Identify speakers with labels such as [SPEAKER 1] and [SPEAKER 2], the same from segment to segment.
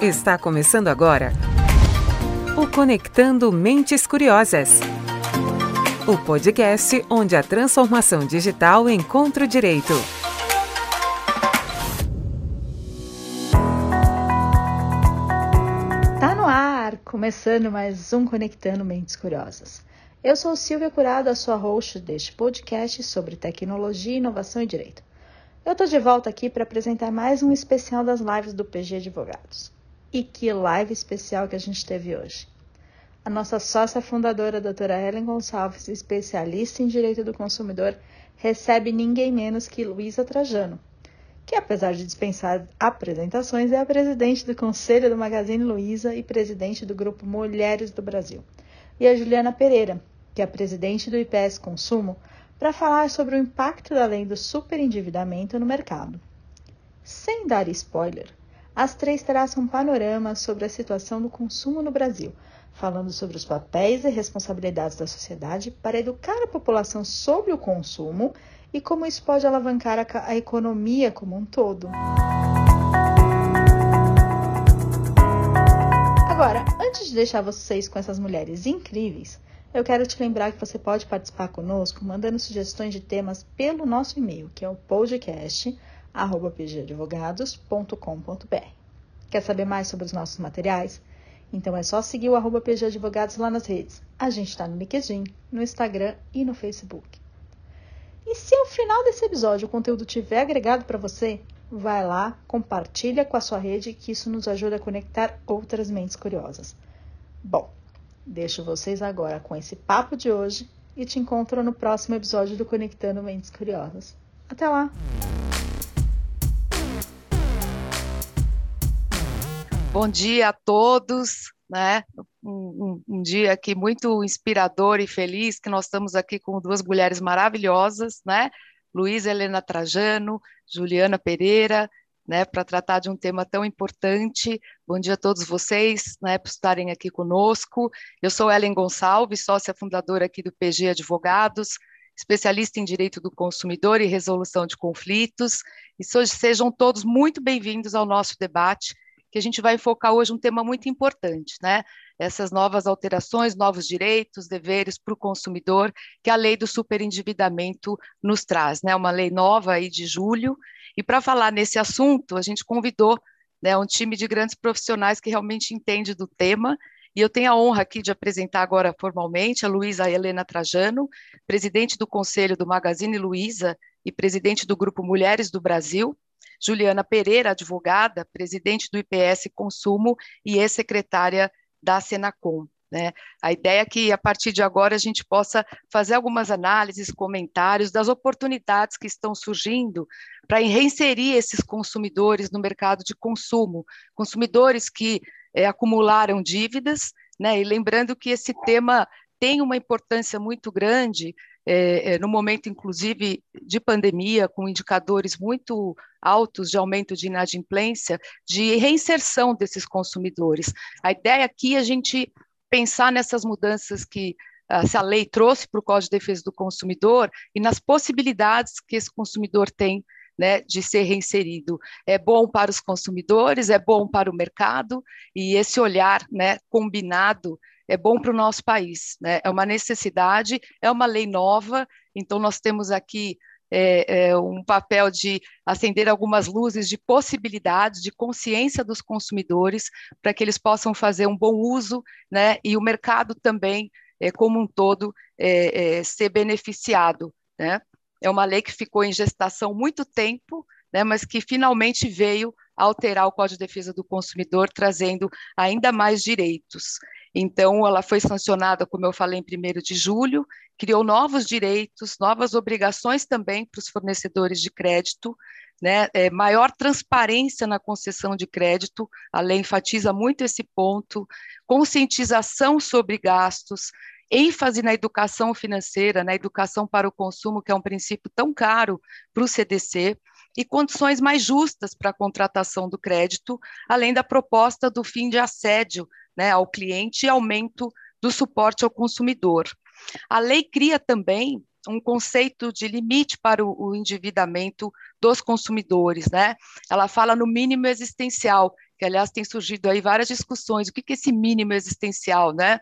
[SPEAKER 1] Está começando agora o Conectando Mentes Curiosas. O podcast onde a transformação digital encontra o direito.
[SPEAKER 2] Tá no ar, começando mais um Conectando Mentes Curiosas. Eu sou Silvia Curado, a sua host deste podcast sobre tecnologia, inovação e direito. Eu tô de volta aqui para apresentar mais um especial das lives do PG Advogados. E que live especial que a gente teve hoje. A nossa sócia fundadora, a doutora Helen Gonçalves, especialista em direito do consumidor, recebe ninguém menos que Luísa Trajano, que apesar de dispensar apresentações, é a presidente do Conselho do Magazine Luiza e presidente do Grupo Mulheres do Brasil. E a Juliana Pereira, que é a presidente do IPS Consumo, para falar sobre o impacto da lei do superendividamento no mercado. Sem dar spoiler, as três traçam um panorama sobre a situação do consumo no Brasil, falando sobre os papéis e responsabilidades da sociedade para educar a população sobre o consumo e como isso pode alavancar a, a economia como um todo. Agora, antes de deixar vocês com essas mulheres incríveis, eu quero te lembrar que você pode participar conosco mandando sugestões de temas pelo nosso e-mail, que é o podcast pgadvogados.com.br. Quer saber mais sobre os nossos materiais? Então é só seguir o arroba pgadvogados lá nas redes. A gente está no LinkedIn, no Instagram e no Facebook. E se ao final desse episódio o conteúdo tiver agregado para você, vai lá, compartilha com a sua rede que isso nos ajuda a conectar outras mentes curiosas. Bom, deixo vocês agora com esse papo de hoje e te encontro no próximo episódio do Conectando Mentes Curiosas. Até lá!
[SPEAKER 3] Bom dia a todos, né? Um, um, um, dia aqui muito inspirador e feliz, que nós estamos aqui com duas mulheres maravilhosas, né? Luísa Helena Trajano, Juliana Pereira, né? Para tratar de um tema tão importante. Bom dia a todos vocês, né? Por estarem aqui conosco. Eu sou Ellen Gonçalves, sócia fundadora aqui do PG Advogados, especialista em direito do consumidor e resolução de conflitos. E sejam todos muito bem-vindos ao nosso debate que a gente vai focar hoje um tema muito importante, né? Essas novas alterações, novos direitos, deveres para o consumidor, que a lei do superendividamento nos traz, né? Uma lei nova aí de julho. E para falar nesse assunto, a gente convidou né, um time de grandes profissionais que realmente entende do tema. E eu tenho a honra aqui de apresentar agora formalmente a Luísa Helena Trajano, presidente do Conselho do Magazine Luiza e presidente do Grupo Mulheres do Brasil, Juliana Pereira, advogada, presidente do IPS Consumo e ex-secretária da Senacom. Né? A ideia é que, a partir de agora, a gente possa fazer algumas análises, comentários das oportunidades que estão surgindo para reinserir esses consumidores no mercado de consumo, consumidores que é, acumularam dívidas, né? e lembrando que esse tema tem uma importância muito grande é, é, no momento, inclusive, de pandemia, com indicadores muito altos de aumento de inadimplência, de reinserção desses consumidores. A ideia aqui é a gente pensar nessas mudanças que uh, se a lei trouxe para o Código de Defesa do Consumidor e nas possibilidades que esse consumidor tem né, de ser reinserido. É bom para os consumidores, é bom para o mercado, e esse olhar né, combinado é bom para o nosso país. Né? É uma necessidade, é uma lei nova, então nós temos aqui é, é, um papel de acender algumas luzes de possibilidades, de consciência dos consumidores, para que eles possam fazer um bom uso, né? e o mercado também, é, como um todo, é, é, ser beneficiado. Né? É uma lei que ficou em gestação muito tempo, né, mas que finalmente veio alterar o Código de Defesa do Consumidor, trazendo ainda mais direitos. Então, ela foi sancionada, como eu falei, em 1 de julho, criou novos direitos, novas obrigações também para os fornecedores de crédito, né? É, maior transparência na concessão de crédito, a lei enfatiza muito esse ponto, conscientização sobre gastos, ênfase na educação financeira, na educação para o consumo, que é um princípio tão caro para o CDC, e condições mais justas para a contratação do crédito, além da proposta do fim de assédio né, ao cliente e aumento do suporte ao consumidor. A lei cria também um conceito de limite para o, endividamento dos consumidores, né? Ela fala no mínimo existencial, que aliás tem surgido aí várias discussões, o que, que é esse mínimo existencial, né?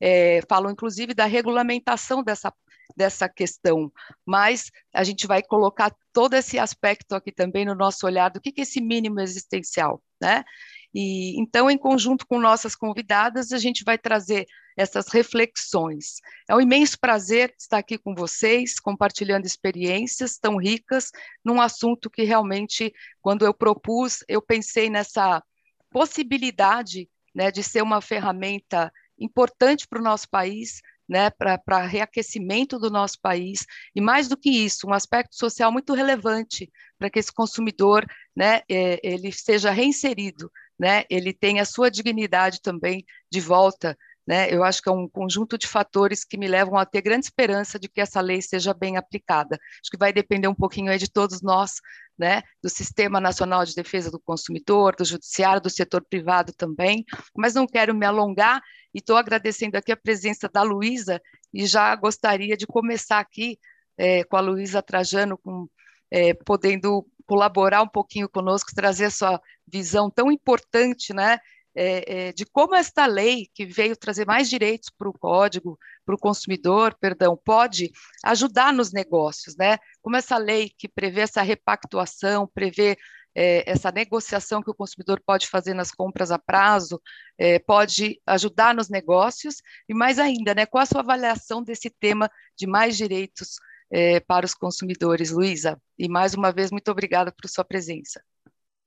[SPEAKER 3] É, falam inclusive da regulamentação dessa, dessa questão, mas a gente vai colocar todo esse aspecto aqui também no nosso olhar do que, que é esse mínimo existencial, né? E então, em conjunto com nossas convidadas, a gente vai trazer essas reflexões. É um imenso prazer estar aqui com vocês, compartilhando experiências tão ricas num assunto que realmente, quando eu propus, eu pensei nessa possibilidade né, de ser uma ferramenta importante para o nosso país, né, para reaquecimento do nosso país, e mais do que isso, um aspecto social muito relevante para que esse consumidor né, é, ele seja reinserido, né, ele tenha a sua dignidade também de volta né? Eu acho que é um conjunto de fatores que me levam a ter grande esperança de que essa lei seja bem aplicada. Acho que vai depender um pouquinho de todos nós, né? do Sistema Nacional de Defesa do Consumidor, do Judiciário, do setor privado também, mas não quero me alongar e estou agradecendo aqui a presença da Luísa e já gostaria de começar aqui é, com a Luísa Trajano, com, é, podendo colaborar um pouquinho conosco, trazer a sua visão tão importante, né, é, é, de como esta lei, que veio trazer mais direitos para o código, para o consumidor, perdão, pode ajudar nos negócios, né? Como essa lei que prevê essa repactuação, prevê é, essa negociação que o consumidor pode fazer nas compras a prazo, é, pode ajudar nos negócios, e mais ainda, né, qual a sua avaliação desse tema de mais direitos é, para os consumidores, Luísa? E mais uma vez, muito obrigada por sua presença.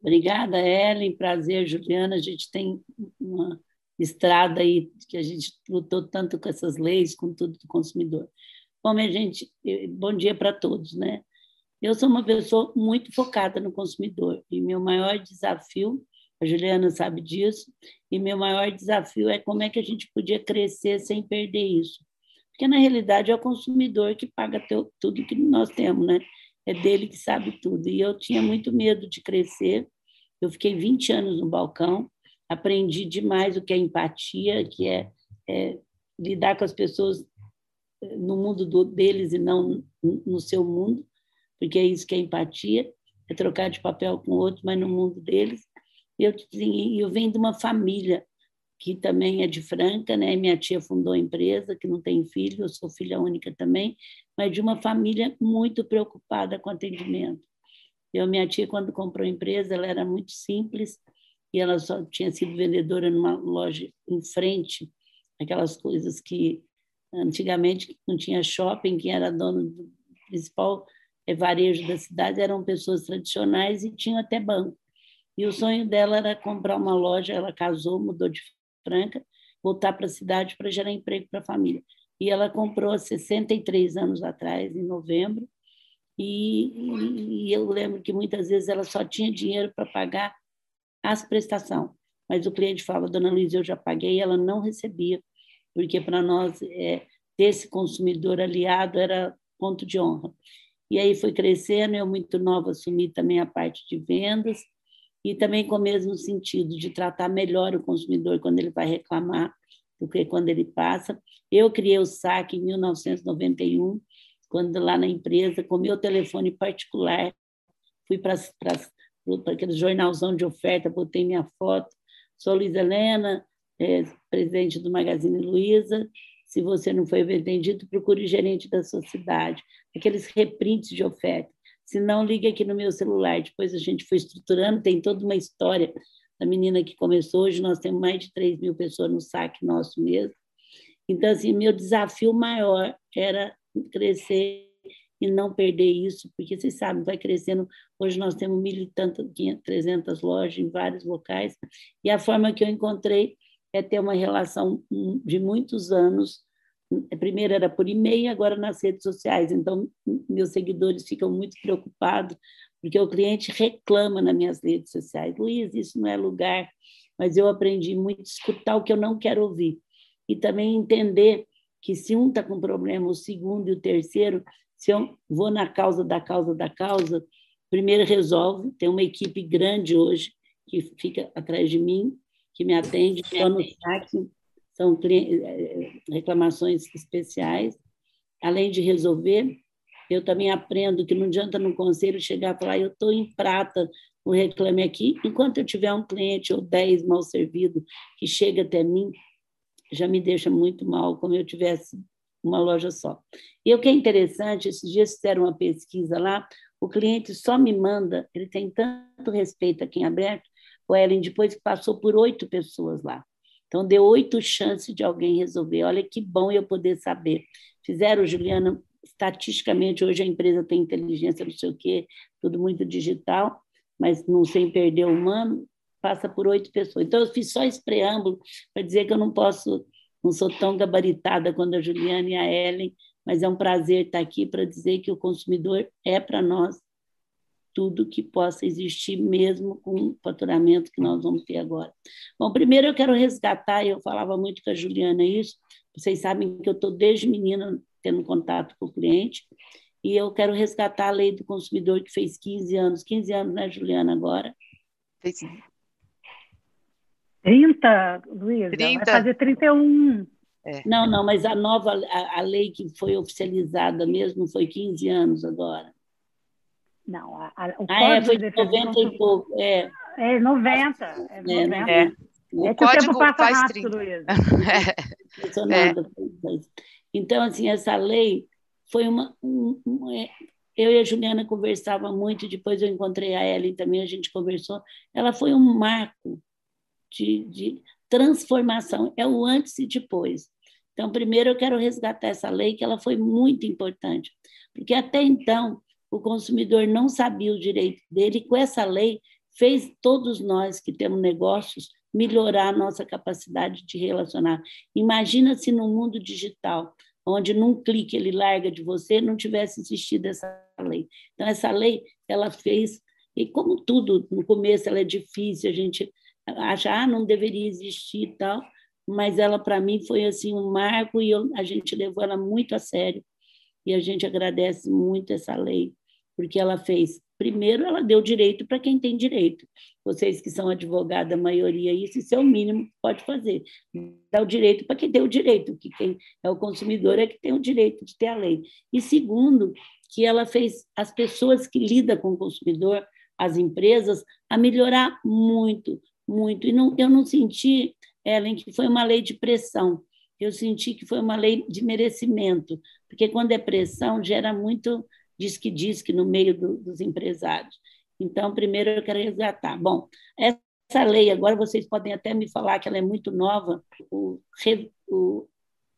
[SPEAKER 4] Obrigada, Ellen. Prazer, Juliana. A gente tem uma estrada aí que a gente lutou tanto com essas leis, com tudo do consumidor. Bom, minha gente, bom dia para todos, né? Eu sou uma pessoa muito focada no consumidor e meu maior desafio, a Juliana sabe disso, e meu maior desafio é como é que a gente podia crescer sem perder isso. Porque, na realidade, é o consumidor que paga teu, tudo que nós temos, né? É dele que sabe tudo. E eu tinha muito medo de crescer eu fiquei 20 anos no balcão, aprendi demais o que é empatia, que é, é lidar com as pessoas eh, no mundo do, deles e não no seu mundo, porque é isso que é empatia, é trocar de papel com outros, mas no mundo deles. Eu, eu venho de uma família que também é de Franca, né? Minha tia fundou a empresa, que não tem filho, eu sou filha única também, mas de uma família muito preocupada com atendimento. Eu, minha tia, quando comprou a empresa, ela era muito simples e ela só tinha sido vendedora numa loja em frente, aquelas coisas que antigamente não tinha shopping, quem era dono do principal é, varejo da cidade eram pessoas tradicionais e tinham até banco. E o sonho dela era comprar uma loja, ela casou, mudou de Franca, voltar para a cidade para gerar emprego para a família. E ela comprou há 63 anos atrás, em novembro, e, e, eu lembro que muitas vezes ela só tinha dinheiro para pagar as prestações, mas o cliente fala, dona Luiz, eu já paguei, e ela não recebia, porque para nós é, ter esse consumidor aliado era ponto de honra. E aí foi crescendo, eu muito nova assumi também a parte de vendas, e também com o mesmo sentido de tratar melhor o consumidor quando ele vai reclamar do que quando ele passa. Eu criei o SAC em 1991, quando lá na empresa, com meu telefone particular, fui para aquele jornalzão de oferta, botei minha foto. Sou Luiz Helena, é, presidente do Magazine Luiza. Se você não foi vendido, procure o gerente da sua cidade. Aqueles reprints de oferta. Se não, ligue aqui no meu celular. Depois a gente foi estruturando, tem toda uma história da menina que começou. Hoje nós temos mais de 3 mil pessoas no saque nosso mesmo. Então, assim, meu desafio maior era crescer e não perder isso, porque vocês sabem, vai crescendo. Hoje nós temos mil e tantas, trezentas lojas em vários locais, e a forma que eu encontrei é ter uma relação de muitos anos. Primeiro era por e-mail, agora nas redes sociais. Então, meus seguidores ficam muito preocupados, porque o cliente reclama nas minhas redes sociais: Luiz, isso não é lugar. Mas eu aprendi muito a escutar o que eu não quero ouvir e também entender que se um está com problema, o segundo e o terceiro, se eu vou na causa da causa da causa, primeiro resolve, tem uma equipe grande hoje que fica atrás de mim, que me atende, só no saque, são reclamações especiais, além de resolver, eu também aprendo que não adianta no conselho chegar e falar, eu estou em prata, o reclame aqui. Enquanto eu tiver um cliente ou dez mal servido que chega até mim, já me deixa muito mal, como eu tivesse uma loja só. E o que é interessante, esses dias fizeram uma pesquisa lá, o cliente só me manda, ele tem tanto respeito aqui em aberto, o Ellen, depois que passou por oito pessoas lá. Então, deu oito chances de alguém resolver. Olha que bom eu poder saber. Fizeram, Juliana, estatisticamente, hoje a empresa tem inteligência, não sei o quê, tudo muito digital, mas não sem perder o humano, passa por oito pessoas. Então, eu fiz só esse preâmbulo para dizer que eu não posso, não sou tão gabaritada quanto a Juliana e a Ellen, mas é um prazer estar aqui para dizer que o consumidor é para nós tudo que possa existir, mesmo com o faturamento que nós vamos ter agora. Bom, primeiro eu quero resgatar, eu falava muito com a Juliana isso, vocês sabem que eu estou desde menina tendo contato com o cliente, e eu quero resgatar a lei do consumidor que fez 15 anos, 15 anos, né, Juliana, agora?
[SPEAKER 3] Fez
[SPEAKER 5] 30, Luísa, 30. vai fazer 31.
[SPEAKER 4] É. Não, não, mas a nova, a, a, lei que foi oficializada mesmo foi 15 anos agora.
[SPEAKER 5] Não, a, a, o
[SPEAKER 4] ah, é, foi de 90 e pouco. É,
[SPEAKER 5] é 90. É, 90.
[SPEAKER 3] é. é. O é código o faz rápido, 30. Luísa.
[SPEAKER 4] é. Então, assim, essa lei foi uma. Um, um, é, eu e a Juliana conversava muito, depois eu encontrei a Ellen também, a gente conversou. Ela foi um marco de, de transformação, é o antes e depois. Então, primeiro eu quero resgatar essa lei, que ela foi muito importante, porque até então o consumidor não sabia o direito dele, e com essa lei fez todos nós que temos negócios melhorar a nossa capacidade de relacionar. Imagina se no mundo digital, onde num clique ele larga de você, não tivesse existido essa lei. Então, essa lei, ela fez, e como tudo, no começo ela é difícil, a gente acha, ah, não deveria existir e tal, mas ela, para mim, foi assim um marco e eu, a gente levou ela muito a sério. E a gente agradece muito essa lei, porque ela fez. Primeiro, ela deu direito para quem tem direito. Vocês que são advogados, a maioria, isso, isso é o mínimo que pode fazer. Dá o direito para quem tem o direito, que quem é o consumidor é que tem o direito de ter a lei. E segundo, que ela fez as pessoas que lidam com o consumidor, as empresas, a melhorar muito, muito. E não, eu não senti, Ellen, que foi uma lei de pressão. Eu senti que foi uma lei de merecimento, porque quando é pressão, gera muito disque-disque no meio do, dos empresários. Então, primeiro eu quero resgatar. Bom, essa lei, agora vocês podem até me falar que ela é muito nova, o, o,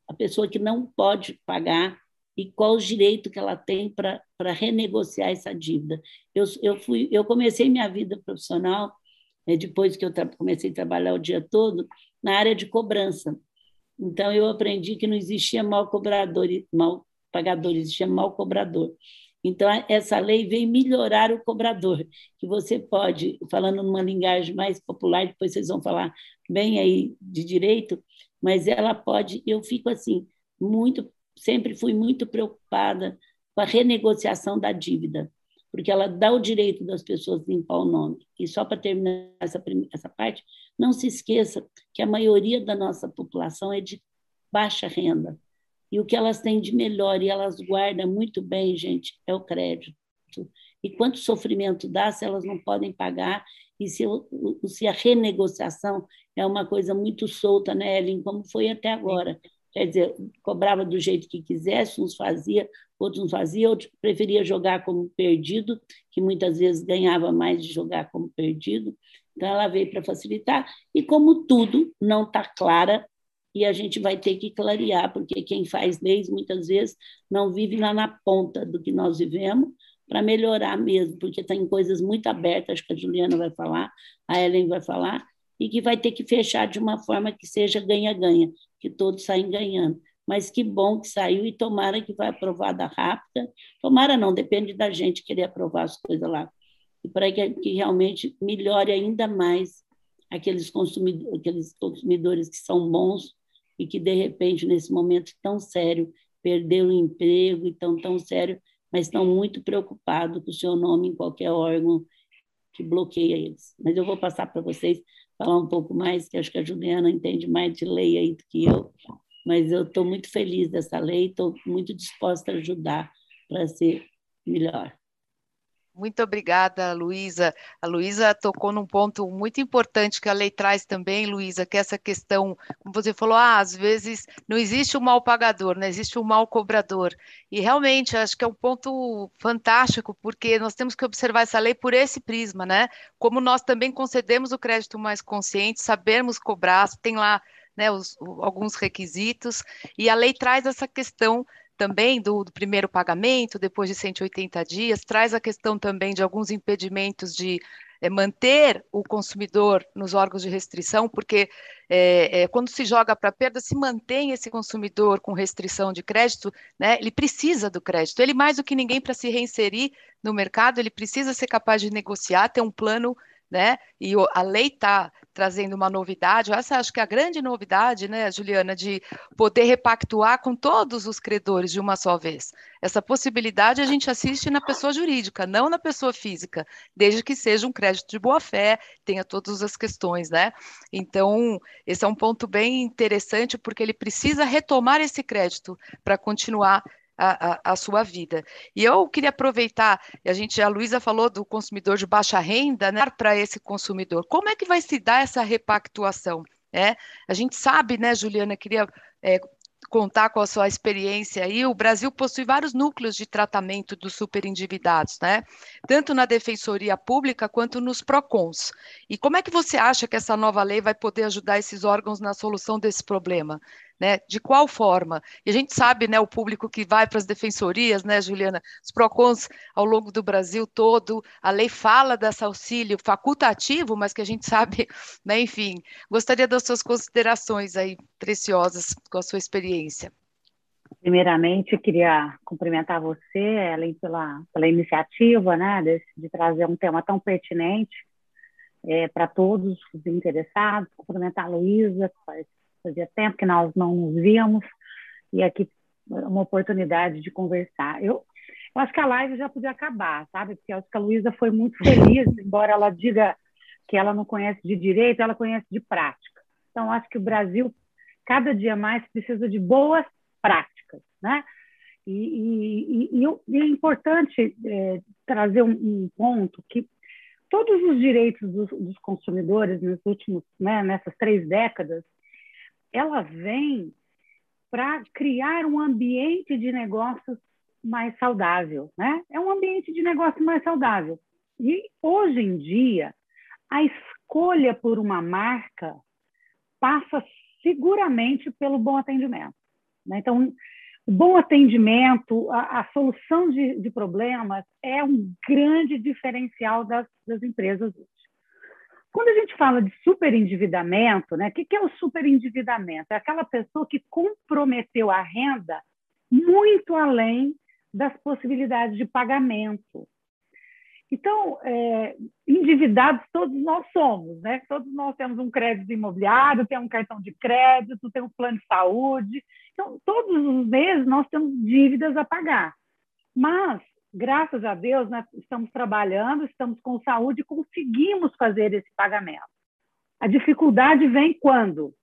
[SPEAKER 4] a pessoa que não pode pagar e qual o direito que ela tem para renegociar essa dívida. Eu, eu, fui, eu comecei minha vida profissional né, depois que eu comecei a trabalhar o dia todo, na área de cobrança. Então, eu aprendi que não existia mal cobrador, mal pagador, existia mal cobrador. Então, essa lei vem melhorar o cobrador, que você pode, falando numa linguagem mais popular, depois vocês vão falar bem aí de direito, mas ela pode, eu fico assim, muito, sempre fui muito preocupada com a renegociação da dívida porque ela dá o direito das pessoas limpar o nome. E só para terminar essa, essa parte, não se esqueça que a maioria da nossa população é de baixa renda. E o que elas têm de melhor, e elas guardam muito bem, gente, é o crédito. E quanto sofrimento dá se elas não podem pagar, e se, se a renegociação é uma coisa muito solta, né, Ellen, como foi até agora. Quer dizer, cobrava do jeito que quisesse, uns fazia, outros não faziam, outros preferia jogar como perdido, que muitas vezes ganhava mais de jogar como perdido. Então, ela veio para facilitar. E como tudo não está clara, e a gente vai ter que clarear, porque quem faz leis muitas vezes não vive lá na ponta do que nós vivemos, para melhorar mesmo, porque tem coisas muito abertas, que a Juliana vai falar, a Ellen vai falar, e que vai ter que fechar de uma forma que seja ganha-ganha que todos saem ganhando. Mas que bom que saiu e tomara que vai aprovada rápida. Tomara não, depende da gente querer aprovar as coisas lá. E para que, que realmente melhore ainda mais aqueles aqueles consumidores que são bons e que, de repente, nesse momento tão sério, perderam o emprego e estão tão sério, mas estão muito preocupados com o seu nome em qualquer órgão que bloqueia eles. Mas eu vou passar para vocês falar um pouco mais, que acho que a Juliana entende mais de lei aí do que eu, mas eu estou muito feliz dessa lei, estou muito disposta a ajudar para ser melhor.
[SPEAKER 3] Muito obrigada, Luísa. A Luísa tocou num ponto muito importante que a lei traz também, Luísa, que é essa questão, como você falou, ah, às vezes não existe o um mal pagador, não existe o um mal cobrador. E realmente, acho que é um ponto fantástico, porque nós temos que observar essa lei por esse prisma, né? Como nós também concedemos o crédito mais consciente, sabemos cobrar, tem lá né, os, alguns requisitos, e a lei traz essa questão também do, do, primeiro pagamento, depois de 180 dias, traz a questão também de alguns impedimentos de é, manter o consumidor nos órgãos de restrição, porque é, é, quando se joga para perda, se mantém esse consumidor com restrição de crédito, né, ele precisa do crédito. Ele, mais do que ninguém, para se reinserir no mercado, ele precisa ser capaz de negociar, ter um plano né? E a lei está trazendo uma novidade, essa acho que é a grande novidade, né, Juliana, de poder repactuar com todos os credores de uma só vez. Essa possibilidade a gente assiste na pessoa jurídica, não na pessoa física, desde que seja um crédito de boa-fé, tenha todas as questões, né? Então, esse é um ponto bem interessante, porque ele precisa retomar esse crédito para continuar a, a, sua vida. E eu queria aproveitar, a gente, a Luísa falou do consumidor de baixa renda, né, para esse consumidor. Como é que vai se dar essa repactuação? É, a gente sabe, né, Juliana, queria é, contar com a sua experiência aí, o Brasil possui vários núcleos de tratamento dos superendividados, né? Tanto na Defensoria Pública quanto nos PROCONs. E como é que você acha que essa nova lei vai poder ajudar esses órgãos na solução desse problema? Né? De qual forma? E a gente sabe, né, o público que vai para as defensorias, né, Juliana, os PROCONs ao longo do Brasil todo, a lei fala desse auxílio facultativo, mas que a gente sabe, né, enfim, gostaria das suas considerações aí preciosas com a sua experiência.
[SPEAKER 5] Primeiramente, queria cumprimentar você, Ellen, pela, pela iniciativa, né, de, trazer um tema tão pertinente é, para todos os interessados, cumprimentar a Luísa, que fazia tempo que nós não nos víamos, e aqui uma oportunidade de conversar. Eu, eu acho que a live já podia acabar, sabe? Porque eu acho que a Luísa foi muito feliz, embora ela diga que ela não conhece de direito, ela conhece de prática. Então, acho que o Brasil, cada dia mais, precisa de boas práticas, né? E, e, e, e é importante é, trazer um, um, ponto que todos os direitos dos, dos consumidores nos últimos, né, nessas três décadas, ela vem para criar um ambiente de negócios mais saudável, né? É um ambiente de negócio mais saudável. E hoje em dia, a escolha por uma marca passa seguramente pelo bom atendimento. Né? Então, o bom atendimento, a, a solução de, de, problemas é um grande diferencial das, das empresas. Quando a gente fala de superendividamento, né, o que, que é o superendividamento? É aquela pessoa que comprometeu a renda muito além das possibilidades de pagamento. Então, é, endividados todos nós somos, né? Todos nós temos um crédito imobiliário, temos um cartão de crédito, temos um plano de saúde. Então, todos os meses nós temos dívidas a pagar. Mas graças a Deus, nós estamos trabalhando, estamos com saúde e conseguimos fazer esse pagamento. A dificuldade vem quando?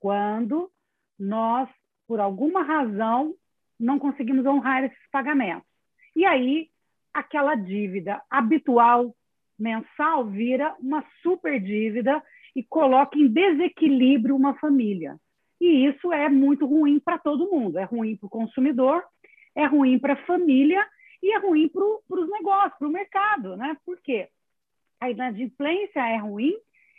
[SPEAKER 5] Quando nós, por alguma razão, não conseguimos honrar esses pagamentos. E aí, aquela dívida habitual mensal vira uma super dívida e coloca em desequilíbrio uma família. E isso é muito ruim para todo mundo. É ruim para o consumidor, é ruim para a família e é ruim para os negócios, para o mercado, né? Por quê? A inadimplência é ruim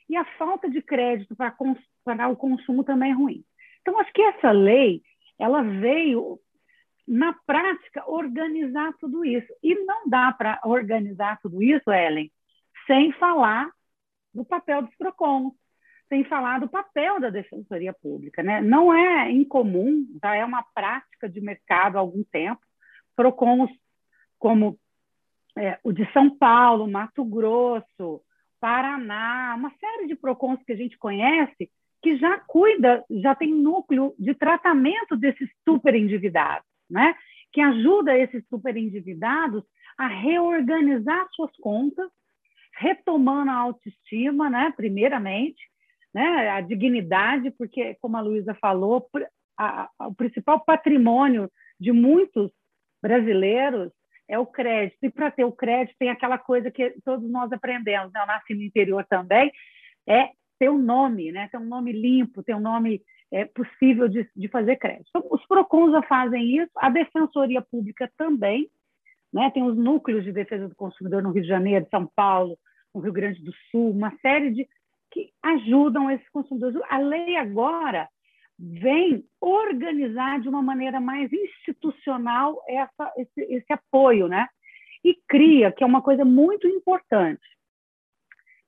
[SPEAKER 5] e a falta de crédito para, para o consumo também é ruim. Então, acho que essa lei, ela veio, na prática, organizar tudo isso. E não dá para organizar tudo isso, Ellen, sem falar do papel dos PROCONs, sem falar do papel da Defensoria Pública. Né? Não é incomum, já é uma prática de mercado há algum tempo, PROCONs como é, o de São Paulo, Mato Grosso, Paraná, uma série de PROCONs que a gente conhece, que já cuida, já tem núcleo de tratamento desses superendividados, né? que ajuda esses superendividados a reorganizar suas contas, retomando a autoestima, né? primeiramente, né? a dignidade, porque, como a Luísa falou, a, a, o principal patrimônio de muitos brasileiros é o crédito. E para ter o crédito, tem aquela coisa que todos nós aprendemos, né? eu nasci no interior também, é ter um nome, né? ter um nome limpo, ter um nome é, possível de, de fazer crédito. Então, os PROCONs fazem isso, a Defensoria Pública também, né? tem os núcleos de defesa do consumidor no Rio de Janeiro, São Paulo, no Rio Grande do Sul, uma série de que ajudam esses consumidores. A lei agora vem organizar de uma maneira mais institucional essa, esse, esse apoio, né? E cria, que é uma coisa muito importante,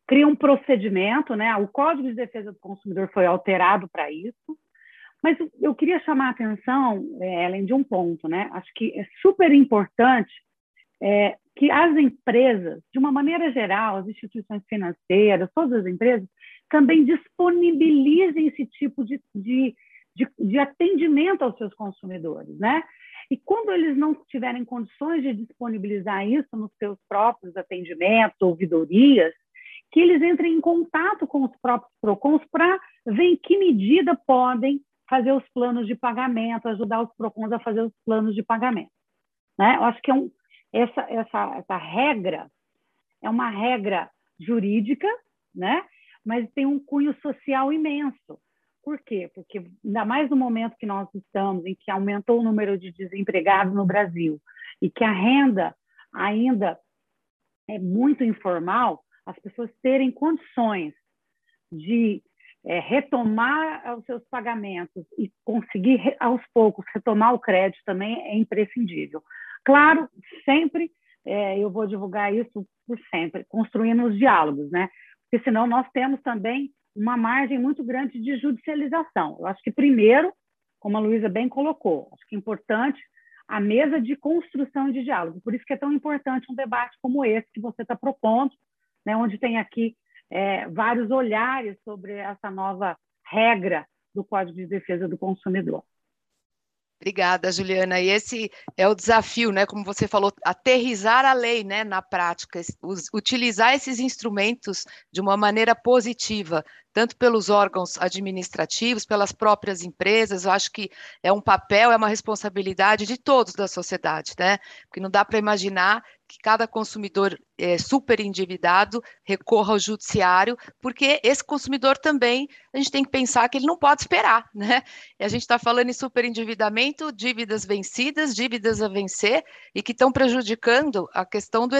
[SPEAKER 5] cria um procedimento, né? O Código de Defesa do Consumidor foi alterado para isso, mas eu queria chamar a atenção, é, Ellen, de um ponto, né? Acho que é super importante é, que as empresas, de uma maneira geral, as instituições financeiras, todas as empresas, também disponibilizem esse tipo de, de, de, de atendimento aos seus consumidores, né? E quando eles não tiverem condições de disponibilizar isso nos seus próprios atendimentos, ouvidorias, que eles entrem em contato com os próprios PROCONs para ver em que medida podem fazer os planos de pagamento, ajudar os PROCONs a fazer os planos de pagamento. Né? Eu acho que é um, essa, essa, essa regra é uma regra jurídica, né? Mas tem um cunho social imenso. Por quê? Porque, ainda mais no momento que nós estamos, em que aumentou o número de desempregados no Brasil e que a renda ainda é muito informal, as pessoas terem condições de é, retomar os seus pagamentos e conseguir, aos poucos, retomar o crédito também é imprescindível. Claro, sempre é, eu vou divulgar isso por sempre, construindo os diálogos, né? Porque senão nós temos também uma margem muito grande de judicialização. Eu acho que, primeiro, como a Luísa bem colocou, acho que é importante a mesa de construção de diálogo. Por isso que é tão importante um debate como esse que você está propondo, né, onde tem aqui é, vários olhares sobre essa nova regra do Código de Defesa do Consumidor.
[SPEAKER 3] Obrigada, Juliana. E esse é o desafio, né? Como você falou, aterrizar a lei, né, na prática, utilizar esses instrumentos de uma maneira positiva, tanto pelos órgãos administrativos, pelas próprias empresas. Eu acho que é um papel, é uma responsabilidade de todos da sociedade, né? Porque não dá para imaginar que cada consumidor é, super endividado recorra ao judiciário, porque esse consumidor também a gente tem que pensar que ele não pode esperar, né? E a gente está falando em super endividamento, dívidas vencidas, dívidas a vencer, e que estão prejudicando a questão do,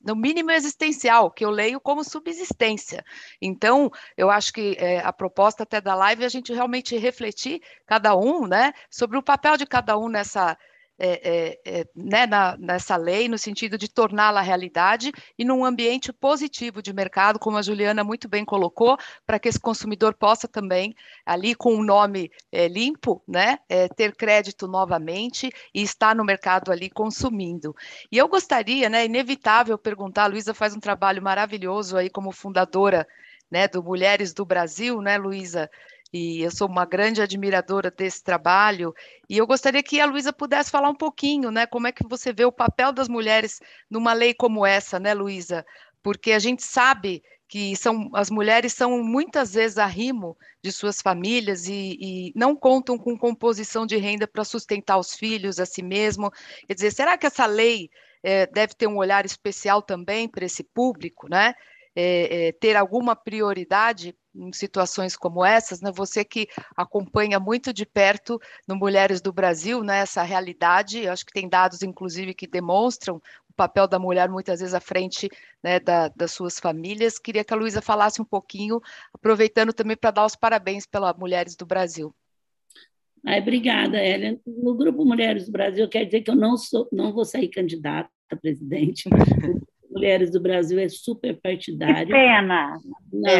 [SPEAKER 3] do mínimo existencial, que eu leio como subsistência. Então, eu acho que é, a proposta até da live é a gente realmente refletir, cada um, né, sobre o papel de cada um nessa é, é, é, né, na, nessa lei, no sentido de torná-la realidade e num ambiente positivo de mercado, como a Juliana muito bem colocou, para que esse consumidor possa também, ali com o um nome é, limpo, né, é, ter crédito novamente e estar no mercado ali consumindo. E eu gostaria, né, inevitável perguntar, a Luísa faz um trabalho maravilhoso aí como fundadora né, do Mulheres do Brasil, né, Luísa? e eu sou uma grande admiradora desse trabalho, e eu gostaria que a Luísa pudesse falar um pouquinho, né, como é que você vê o papel das mulheres numa lei como essa, né, Luísa? Porque a gente sabe que são, as mulheres são muitas vezes arrimo de suas famílias e, e não contam com composição de renda para sustentar os filhos, a si mesmo. Quer dizer, será que essa lei é, deve ter um olhar especial também para esse público, né? É, é, ter alguma prioridade em situações como essas, né? Você que acompanha muito de perto no Mulheres do Brasil, né? Essa realidade, eu acho que tem dados, inclusive, que demonstram o papel da mulher muitas vezes à frente né, da, das suas famílias. Queria que a Luísa falasse um pouquinho, aproveitando também para dar os parabéns pela Mulheres do Brasil.
[SPEAKER 4] Ai, obrigada, Hélio. No Grupo Mulheres do Brasil, quer dizer que eu não, sou, não vou sair candidata a presidente. Mulheres do Brasil é super partidário.
[SPEAKER 5] Que pena!
[SPEAKER 4] Não, é.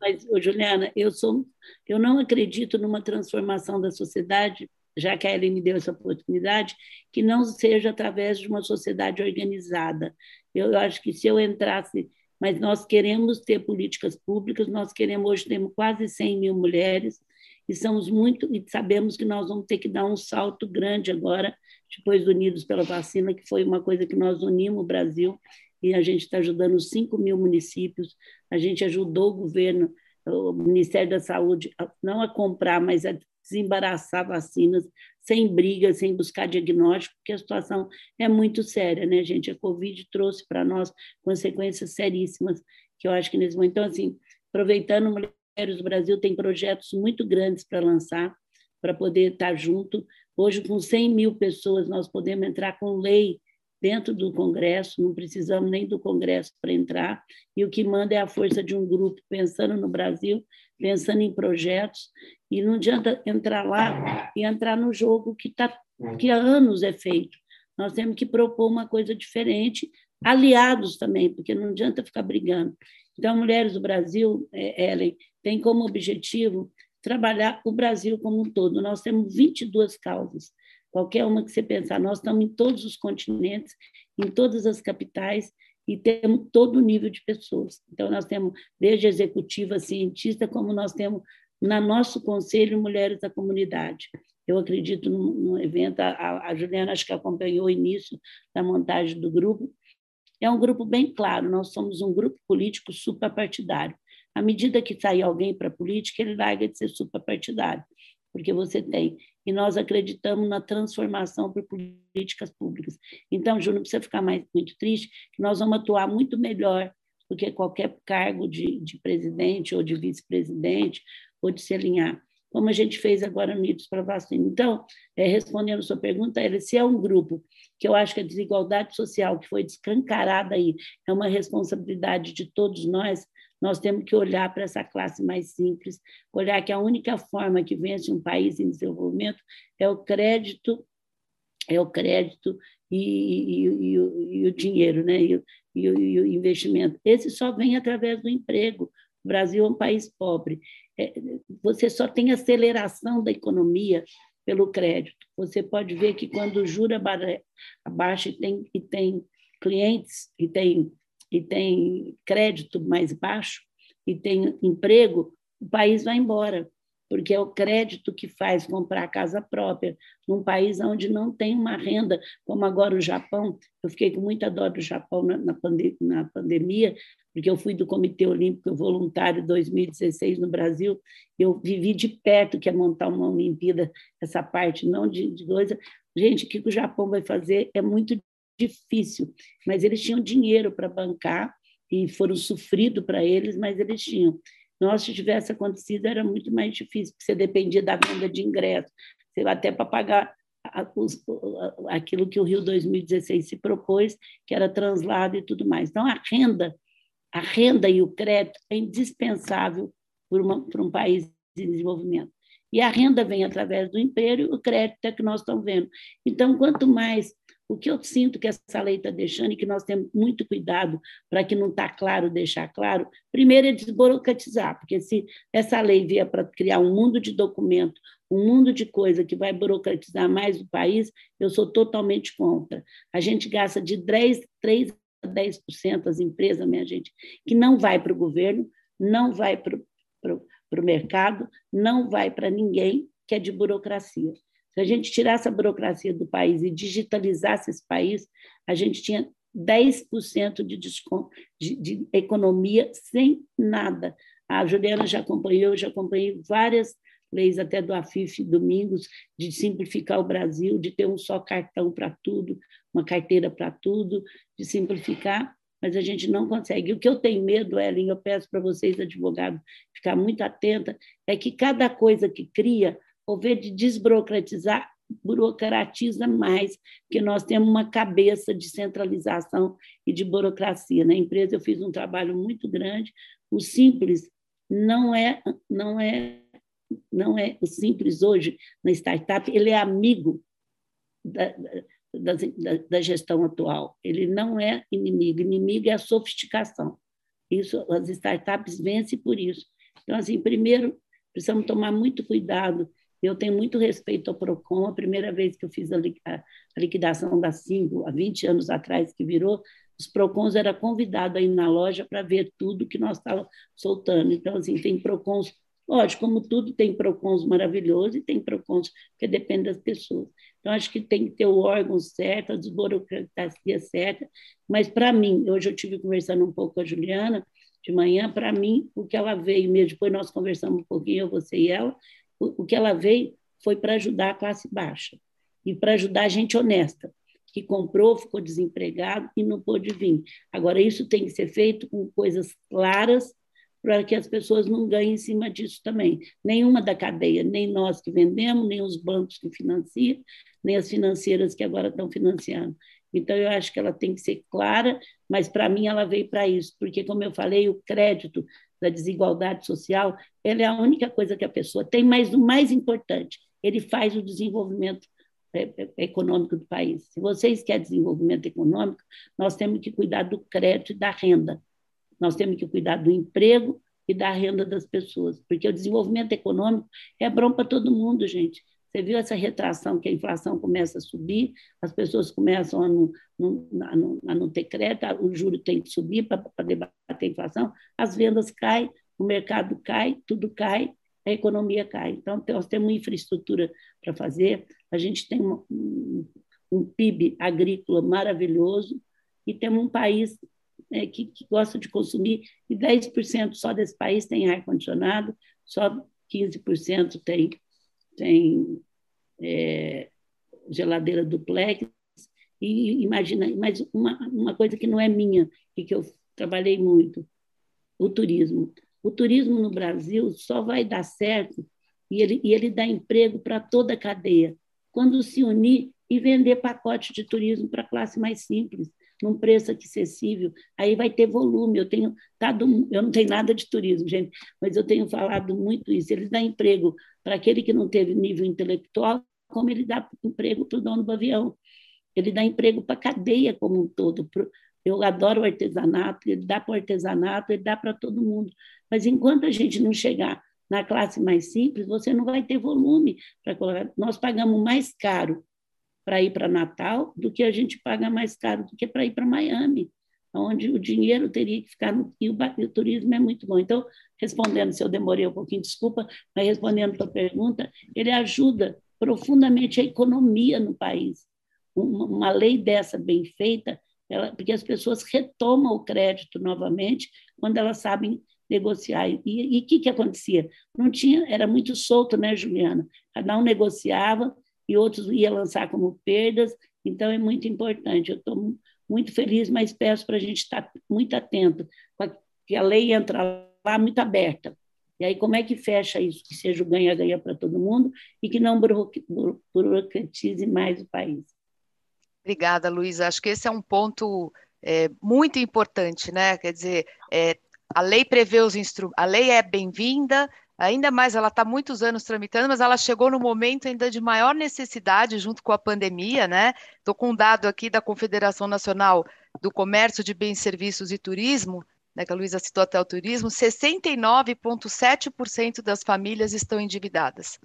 [SPEAKER 4] mas, mas Juliana, eu, sou, eu não acredito numa transformação da sociedade, já que a Ellen me deu essa oportunidade, que não seja através de uma sociedade organizada. Eu, eu acho que se eu entrasse mas nós queremos ter políticas públicas, nós queremos, hoje temos quase 100 mil mulheres, e somos muito, e sabemos que nós vamos ter que dar um salto grande agora, depois do Unidos pela Vacina, que foi uma coisa que nós unimos o Brasil, e a gente está ajudando 5 mil municípios, a gente ajudou o governo, o Ministério da Saúde, não a comprar, mas a desembaraçar vacinas sem briga, sem buscar diagnóstico, porque a situação é muito séria, né, gente? A Covid trouxe para nós consequências seríssimas, que eu acho que nesse momento. Então, assim, aproveitando, Mulheres do Brasil tem projetos muito grandes para lançar, para poder estar junto. Hoje, com 100 mil pessoas, nós podemos entrar com lei dentro do Congresso, não precisamos nem do Congresso para entrar, e o que manda é a força de um grupo pensando no Brasil, pensando em projetos, e não adianta entrar lá e entrar no jogo que, tá, que há anos é feito. Nós temos que propor uma coisa diferente, aliados também, porque não adianta ficar brigando. Então, Mulheres do Brasil, é, Ellen, tem como objetivo trabalhar o Brasil como um todo. Nós temos 22 causas qualquer uma que você pensar. Nós estamos em todos os continentes, em todas as capitais, e temos todo o nível de pessoas. Então, nós temos desde executiva, cientista, como nós temos na nosso conselho Mulheres da Comunidade. Eu acredito no, evento, a, a, Juliana acho que acompanhou o início da montagem do grupo. É um grupo bem claro, nós somos um grupo político suprapartidário. À medida que sai alguém para a política, ele larga de ser suprapartidário porque você tem. E nós acreditamos na transformação por políticas públicas. Então, Ju, não precisa ficar mais muito triste, que nós vamos atuar muito melhor do que qualquer cargo de, de presidente ou de vice-presidente ou de se alinhar, como a gente fez agora no Unidos para Vacina. Então, é, respondendo a sua pergunta, ele, se é um grupo que eu acho que a desigualdade social que foi descancarada aí é uma responsabilidade de todos nós, nós temos que olhar para essa classe mais simples, olhar que a única forma que vence um país em desenvolvimento é o crédito, é o crédito e, e, e, e o dinheiro, né? E, o investimento. Esse só vem através do emprego. O Brasil é um país pobre. É, você só tem aceleração da economia pelo crédito. Você pode ver que quando o juro abaixa e tem, e tem clientes, e tem e tem crédito mais baixo e tem emprego, o país vai embora, porque é o crédito que faz comprar casa própria num país onde não tem uma renda, como agora o Japão. Eu fiquei com muita dó do Japão na, na, na pandemia, porque eu fui do Comitê Olímpico Voluntário 2016 no Brasil, eu vivi de perto que é montar uma Olimpíada, essa parte, não de, de coisa. Gente, o que o Japão vai fazer é muito difícil, mas eles tinham dinheiro para bancar e foram sofridos para eles, mas eles tinham. Nós, se tivesse acontecido, era muito mais difícil, porque você dependia da venda de ingresso, até para pagar aquilo que o Rio 2016 se propôs, que era translado e tudo mais. Então, a renda, a renda e o crédito é indispensável para um país em desenvolvimento. E a renda vem através do emprego, o crédito é que nós estamos vendo. Então, quanto mais o que eu sinto que essa lei está deixando e que nós temos muito cuidado para que não está claro deixar claro, primeiro é desburocratizar, porque se essa lei vier para criar um mundo de documento, um mundo de coisa que vai burocratizar mais o país, eu sou totalmente contra. A gente gasta de 10, 3 a 10% as empresas, minha gente, que não vai para o governo, não vai para o mercado, não vai para ninguém, que é de burocracia. Se a gente tirasse a burocracia do país e digitalizasse esse país, a gente tinha 10% de, desconto, de, de economia sem nada. A Juliana já acompanhou, eu já acompanhei várias leis até do Afif Domingos, de simplificar o Brasil, de ter um só cartão para tudo, uma carteira para tudo, de simplificar, mas a gente não consegue. O que eu tenho medo, Ellen, eu peço para vocês, advogados, ficar muito atenta, é que cada coisa que cria, ao ver de desburocratizar, burocratiza mais, porque nós temos uma cabeça de centralização e de burocracia. Na empresa eu fiz um trabalho muito grande, o simples não é não é não é o simples hoje na startup, ele é amigo da, da, gestão atual. Ele não é inimigo. Inimigo é a sofisticação. Isso, as startups vencem por isso. Então, assim, primeiro, precisamos tomar muito cuidado eu tenho muito respeito ao PROCON. A primeira vez que eu fiz a, liquidação da Simbo, há 20 anos atrás, que virou, os PROCONs eram convidados a ir na loja para ver tudo que nós estávamos soltando. Então, assim, tem PROCONs, lógico, como tudo, tem PROCONs maravilhosos e tem PROCONs que dependem das pessoas. Então, acho que tem que ter o órgão certo, a desburocracia certa. Mas, para mim, hoje eu tive conversando um pouco com a Juliana, de manhã, para mim, o que ela veio mesmo, depois nós conversamos um pouquinho, eu, você e ela, o, o que ela veio foi para ajudar a classe baixa e para ajudar a gente honesta, que comprou, ficou desempregado e não pôde vir. Agora, isso tem que ser feito com coisas claras para que as pessoas não ganhem em cima disso também. Nenhuma da cadeia, nem nós que vendemos, nem os bancos que financiam, nem as financeiras que agora estão financiando. Então, eu acho que ela tem que ser clara, mas para mim ela veio para isso, porque, como eu falei, o crédito da desigualdade social, ele é a única coisa que a pessoa tem, mas o mais importante, ele faz o desenvolvimento é, é, econômico do país. Se vocês querem desenvolvimento econômico, nós temos que cuidar do crédito e da renda. Nós temos que cuidar do emprego e da renda das pessoas, porque o desenvolvimento econômico é bom para todo mundo, gente. Você viu essa retração que a inflação começa a subir, as pessoas começam a não, a não, a não ter crédito, o juro tem que subir para debater a inflação, as vendas caem, o mercado cai, tudo cai, a economia cai. Então, nós temos infraestrutura para fazer, a gente tem um, um PIB agrícola maravilhoso e temos um país é, que, que, gosta de consumir, e 10% só desse país tem ar-condicionado, só 15% tem, tem é, geladeira duplex. E imagina, mas uma, uma coisa que não é minha, e que eu trabalhei muito, o turismo. O turismo no Brasil só vai dar certo e ele, e ele dá emprego para toda a cadeia, quando se unir e vender pacote de turismo para a classe mais simples num preço acessível, aí vai ter volume. Eu tenho dado, eu não tenho nada de turismo, gente, mas eu tenho falado muito isso. Ele dá emprego para aquele que não teve nível intelectual, como ele dá emprego para o dono do avião. Ele dá emprego para a cadeia como um todo. Eu adoro o artesanato, ele dá para o artesanato, ele dá para todo mundo. Mas enquanto a gente não chegar na classe mais simples, você não vai ter volume para colocar. Nós pagamos mais caro para ir para Natal do que a gente paga mais caro do que para ir para Miami, onde o dinheiro teria que ficar no e o, o turismo é muito bom. Então, respondendo, se eu demorei um pouquinho, desculpa, mas respondendo a tua pergunta, ele ajuda profundamente a economia no país. Uma, uma lei dessa bem feita, ela, porque as pessoas retomam o crédito novamente quando elas sabem negociar. E o que, que acontecia? Não tinha, era muito solto, né, Juliana? Cada um negociava e outros ia lançar como perdas. Então, é muito importante. Eu estou muito feliz, mas peço para a gente estar muito atento, que a lei entra lá muito aberta. E aí, como é que fecha isso? Que seja o ganha-ganha para todo mundo e que não burocratize mais o país.
[SPEAKER 3] Obrigada, Luísa. Acho que esse é um ponto é, muito importante, né? Quer dizer, é, a lei prevê os instrumentos, a lei é bem-vinda, Ainda mais, ela está muitos anos tramitando, mas ela chegou no momento ainda de maior necessidade junto com a pandemia, né? Estou com um dado aqui da Confederação Nacional do Comércio de Bens, Serviços e Turismo, né, que a Luísa citou até o turismo, 69,7% das famílias estão endividadas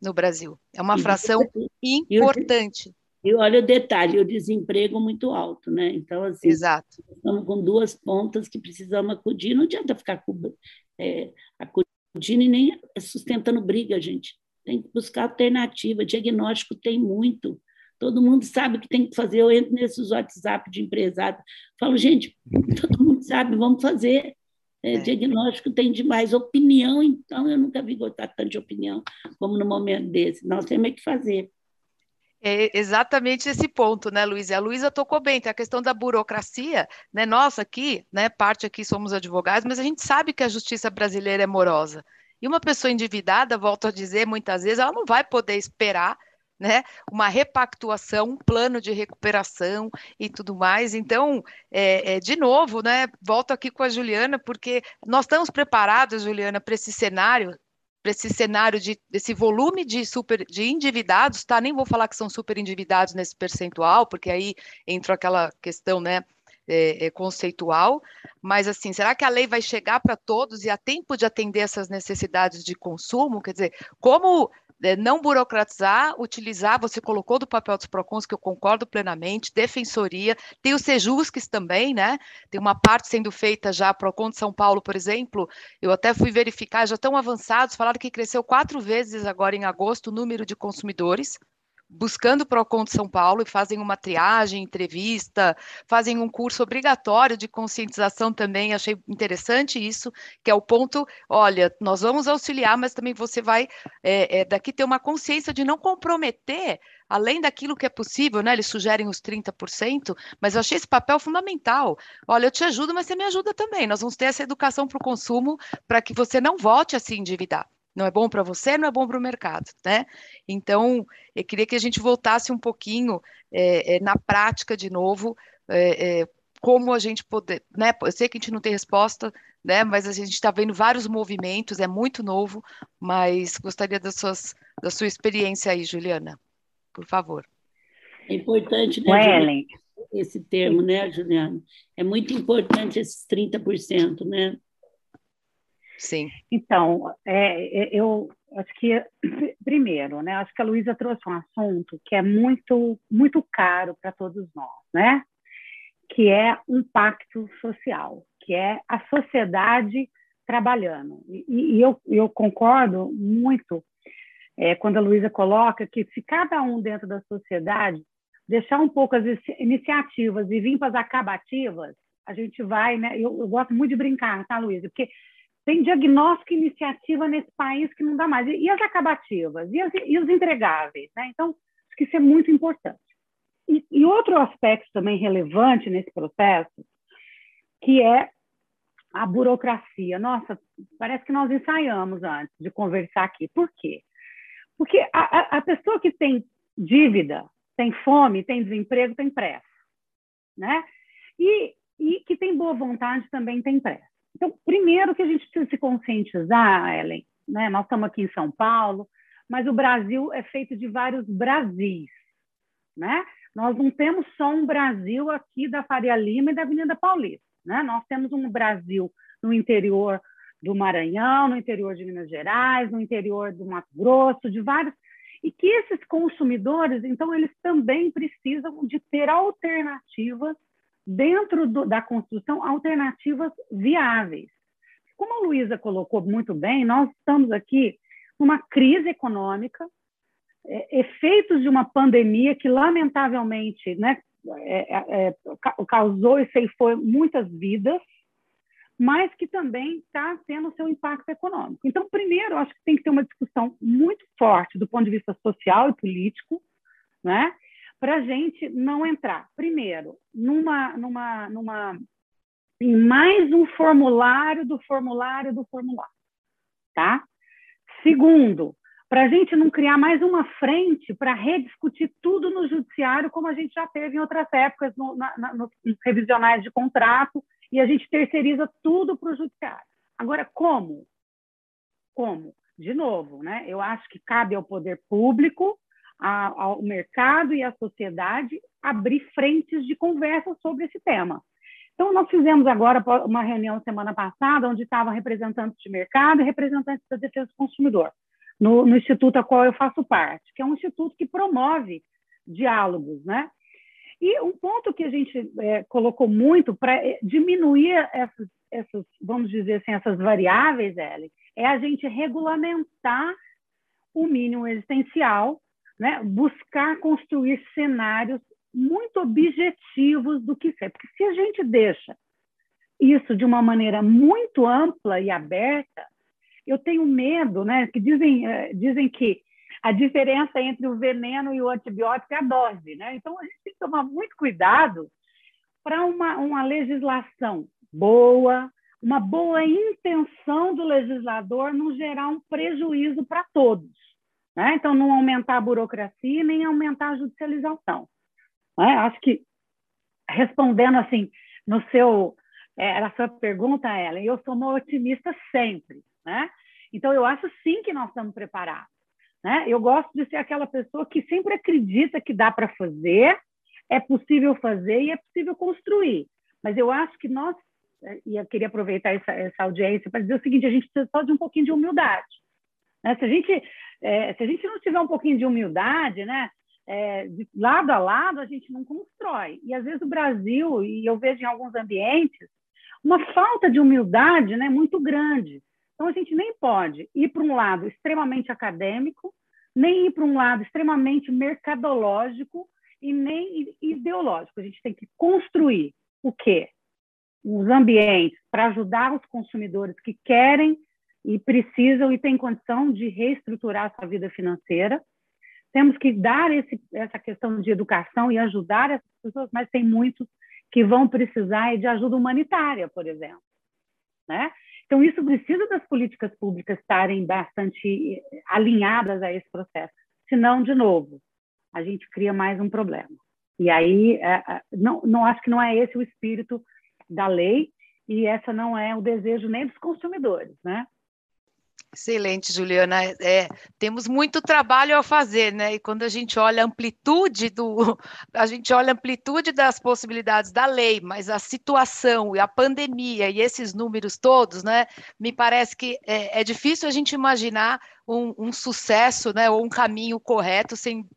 [SPEAKER 3] no Brasil. É uma fração importante.
[SPEAKER 4] E olha o detalhe, o desemprego muito alto, né? Então, assim,
[SPEAKER 3] Exato.
[SPEAKER 4] estamos com duas pontas que precisamos acudir, não adianta ficar é, acudindo e nem sustentando briga, gente. Tem que buscar alternativa. Diagnóstico tem muito. Todo mundo sabe o que tem que fazer. Eu entro nesses WhatsApp de empresário, falo, gente, todo mundo sabe, vamos fazer. É, é. Diagnóstico tem demais. Opinião, então, eu nunca vi gostar tanto de opinião como no momento desse. Nós temos que fazer.
[SPEAKER 3] É exatamente esse ponto, né, Luísa? A Luísa tocou bem, tem a questão da burocracia, né? Nós aqui, né, parte aqui somos advogados, mas a gente sabe que a justiça brasileira é morosa. E uma pessoa endividada, volto a dizer, muitas vezes ela não vai poder esperar né, uma repactuação, um plano de recuperação e tudo mais. Então, é, é, de novo, né, volto aqui com a Juliana, porque nós estamos preparados, Juliana, para esse cenário para esse cenário de, desse volume de super de endividados, tá? Nem vou falar que são super endividados nesse percentual, porque aí entra aquela questão, né? É, é, conceitual, mas assim, será que a lei vai chegar para todos e há tempo de atender essas necessidades de consumo? Quer dizer, como não burocratizar, utilizar, você colocou do papel dos PROCONs, que eu concordo plenamente, defensoria, tem os Sejusques também, né? Tem uma parte sendo feita já, PROCON de São Paulo, por exemplo, eu até fui verificar, já estão avançados, falaram que cresceu quatro vezes agora em agosto o número de consumidores, buscando o Procon de São Paulo e fazem uma triagem, entrevista, fazem um curso obrigatório de conscientização também, achei interessante isso, que é o ponto, olha, nós vamos auxiliar, mas também você vai é, é, daqui ter uma consciência de não comprometer além daquilo que é possível, né? Eles sugerem os 30%, mas eu achei esse papel fundamental. Olha, eu te ajudo, mas você me ajuda também. Nós vamos ter essa educação para o consumo para que você não volte a se endividar. Não é bom para você, não é bom para o mercado, né? Então, eu queria que a gente voltasse um pouquinho é, é, na prática de novo, é, é como a gente poder, né? Eu sei que a gente não tem resposta, né? Mas a gente está vendo vários movimentos, é muito novo, mas gostaria das suas, da sua experiência aí, Juliana, por favor.
[SPEAKER 4] É importante, né, Juliana, esse termo, né, Juliana? É muito importante esses 30%, né?
[SPEAKER 3] Sim.
[SPEAKER 5] Então, é, é, eu acho que, primeiro, né, acho que a Luísa trouxe um assunto que é muito, muito caro para todos nós, né? Que é um pacto social, que é a sociedade trabalhando. E, e eu, eu concordo muito é, quando a Luísa coloca que se cada um dentro da sociedade deixar um pouco as iniciativas e vir para as acabativas, a gente vai, né? Eu, eu gosto muito de brincar, tá, Luísa? Porque tem diagnóstico e iniciativa nesse país que não dá mais. E, as acabativas? E, as, e os entregáveis? Né? Então, acho que isso é muito importante. E, e, outro aspecto também relevante nesse processo, que é a burocracia. Nossa, parece que nós ensaiamos antes de conversar aqui. Por quê? Porque a, a pessoa que tem dívida, tem fome, tem desemprego, tem pressa. Né? E, e que tem boa vontade também tem pressa. Então, primeiro que a gente precisa se conscientizar, Ellen, né? nós estamos aqui em São Paulo, mas o Brasil é feito de vários Brasis, né? Nós não temos só um Brasil aqui da Faria Lima e da Avenida Paulista, né? Nós temos um Brasil no interior do Maranhão, no interior de Minas Gerais, no interior do Mato Grosso, de vários e que esses consumidores, então, eles também precisam de ter alternativas dentro do, da construção alternativas viáveis. Como a Luísa colocou muito bem, nós estamos aqui numa crise econômica, é, efeitos de uma pandemia que, lamentavelmente, né, é, é, é causou e ceifou muitas vidas, mas que também está tendo seu impacto econômico. Então, primeiro, acho que tem que ter uma discussão muito forte do ponto de vista social e político, né? Para a gente não entrar, primeiro, numa, numa, numa, em mais um formulário do formulário do formulário, tá? Segundo, para a gente não criar mais uma frente para rediscutir tudo no judiciário, como a gente já teve em outras épocas no, na, na, nos revisionais de contrato, e a gente terceiriza tudo para o judiciário. Agora, como? Como? De novo, né? Eu acho que cabe ao poder público ao mercado e à sociedade abrir frentes de conversa sobre esse tema. Então, nós fizemos agora uma reunião semana passada, onde estavam representantes de mercado e representantes da defesa do consumidor, no, no instituto a qual eu faço parte, que é um instituto que promove diálogos, né? E um ponto que a gente é, colocou muito para é, diminuir essas, essas, vamos dizer assim, essas variáveis, Ellen, é a gente regulamentar o mínimo existencial né, buscar construir cenários muito objetivos do que é. Porque se a gente deixa isso de uma maneira muito ampla e aberta, eu tenho medo, né, que dizem, eh, dizem que a diferença entre o veneno e o antibiótico é a dose, né? Então a gente tem que tomar muito cuidado para uma, uma legislação boa, uma boa intenção do legislador não gerar um prejuízo para todos. Né? Então, não aumentar a burocracia nem aumentar a judicialização. Né? Acho que, respondendo assim, no seu, é, era a sua pergunta, Ellen, eu sou uma otimista sempre. Né? Então, eu acho sim que nós estamos preparados. Né? Eu gosto de ser aquela pessoa que sempre acredita que dá para fazer, é possível fazer e é possível construir. Mas eu acho que nós, e eu queria aproveitar essa, essa audiência para dizer o seguinte: a gente precisa só de um pouquinho de humildade. Né? Se a gente é, se a gente não tiver um pouquinho de humildade, né, é, de lado a lado, a gente não constrói. E às vezes o Brasil, e eu vejo em alguns ambientes, uma falta de humildade né, muito grande. Então a gente nem pode ir para um lado extremamente acadêmico, nem ir para um lado extremamente mercadológico e nem ideológico. A gente tem que construir o quê? Os ambientes para ajudar os consumidores que querem e precisam e têm condição de reestruturar a sua vida financeira. Temos que dar esse, essa questão de educação e ajudar essas pessoas, mas tem muitos que vão precisar de ajuda humanitária, por exemplo. Né? Então, isso precisa das políticas públicas estarem bastante eh, alinhadas a esse processo. Senão, de novo, a gente cria mais um problema. E aí, é, é, não, não acho que não é esse o espírito da lei e essa não é o desejo nem dos consumidores, né?
[SPEAKER 3] Excelente, Juliana. É, temos muito trabalho a fazer, né? E quando a gente olha a amplitude do, a gente olha a amplitude das possibilidades da lei, mas a situação e a pandemia e esses números todos, né? Me parece que é, é difícil a gente imaginar um, um sucesso, né? Ou um caminho correto sem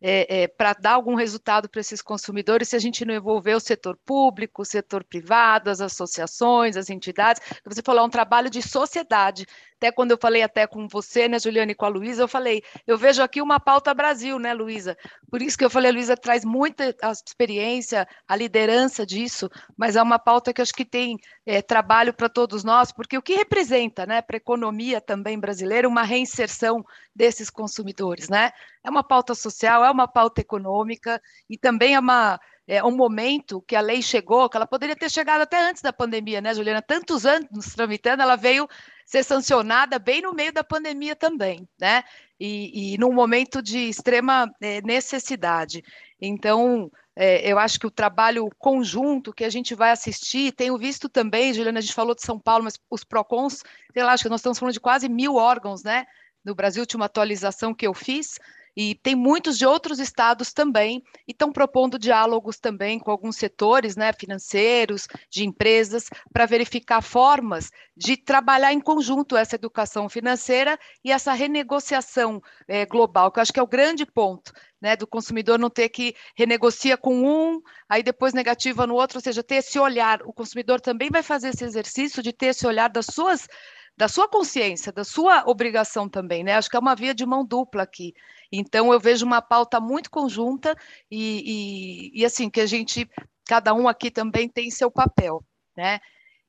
[SPEAKER 3] é, é, para dar algum resultado para esses consumidores se a gente não envolver o setor público, o setor privado, as associações, as entidades. Você falou, é um trabalho de sociedade. Até quando eu falei até com você, né, Juliana, e com a Luísa, eu falei, eu vejo aqui uma pauta Brasil, né, Luísa? Por isso que eu falei, a Luísa traz muita experiência, a liderança disso, mas é uma pauta que acho que tem é, trabalho para todos nós, porque o que representa, né, para a economia também brasileira, uma reinserção desses consumidores, né? É uma pauta social, é uma pauta econômica e também é uma é, um momento que a lei chegou, que ela poderia ter chegado até antes da pandemia, né, Juliana? Tantos anos tramitando, ela veio ser sancionada bem no meio da pandemia também, né? E, e num momento de extrema é, necessidade. Então, é, eu acho que o trabalho conjunto que a gente vai assistir, tenho visto também, Juliana, a gente falou de São Paulo, mas os PROCONs, sei lá, acho que nós estamos falando de quase mil órgãos, né? No Brasil, tinha uma atualização que eu fiz, e tem muitos de outros estados também, e estão propondo diálogos também com alguns setores né, financeiros, de empresas, para verificar formas de trabalhar em conjunto essa educação financeira e essa renegociação é, global, que eu acho que é o grande ponto. Né, do consumidor não ter que renegocia com um, aí depois negativa no outro, ou seja, ter esse olhar. O consumidor também vai fazer esse exercício de ter esse olhar das suas da sua consciência, da sua obrigação também, né? Acho que é uma via de mão dupla aqui. Então, eu vejo uma pauta muito conjunta e, e, e assim, que a gente, cada um aqui também tem seu papel, né?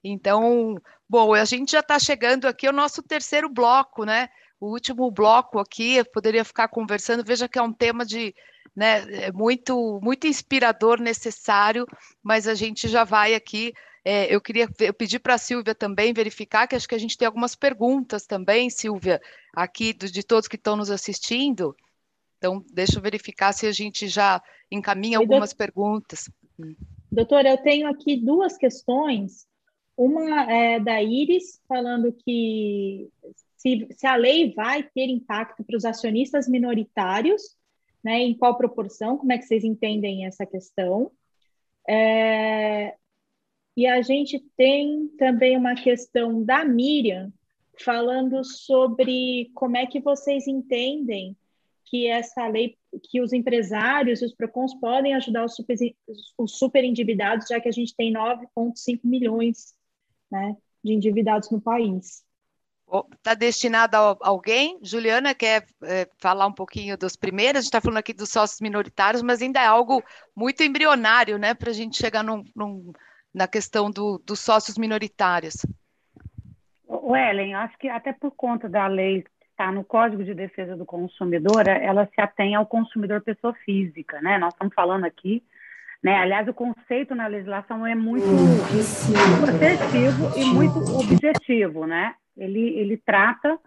[SPEAKER 3] Então, bom, a gente já está chegando aqui ao nosso terceiro bloco, né? O último bloco aqui, eu poderia ficar conversando, veja que é um tema de, né, é muito, muito inspirador, necessário, mas a gente já vai aqui é, eu queria eu pedir para a Silvia também verificar, que acho que a gente tem algumas perguntas também, Silvia, aqui do, de todos que estão nos assistindo. Então, deixa eu verificar se a gente já encaminha algumas perguntas.
[SPEAKER 2] Doutora, eu tenho aqui duas questões. Uma é da Iris, falando que se, se a lei vai ter impacto para os acionistas minoritários, né, em qual proporção, como é que vocês entendem essa questão? É, e a gente tem também uma questão da Miriam, falando sobre como é que vocês entendem que essa lei, que os empresários e os PROCONs podem ajudar os super, os super endividados, já que a gente tem 9,5 milhões né, de endividados no país.
[SPEAKER 3] Está destinado a alguém? Juliana quer é, falar um pouquinho dos primeiros? A gente está falando aqui dos sócios minoritários, mas ainda é algo muito embrionário, né? Para a gente chegar num, num, na questão do, dos sócios minoritários?
[SPEAKER 5] O Ellen, acho que até por conta da lei está no Código de Defesa do Consumidor, ela se atém ao consumidor pessoa física, né? Nós estamos falando aqui, né? Aliás, o conceito na legislação é muito protegivo e muito objetivo, né? Ele, ele trata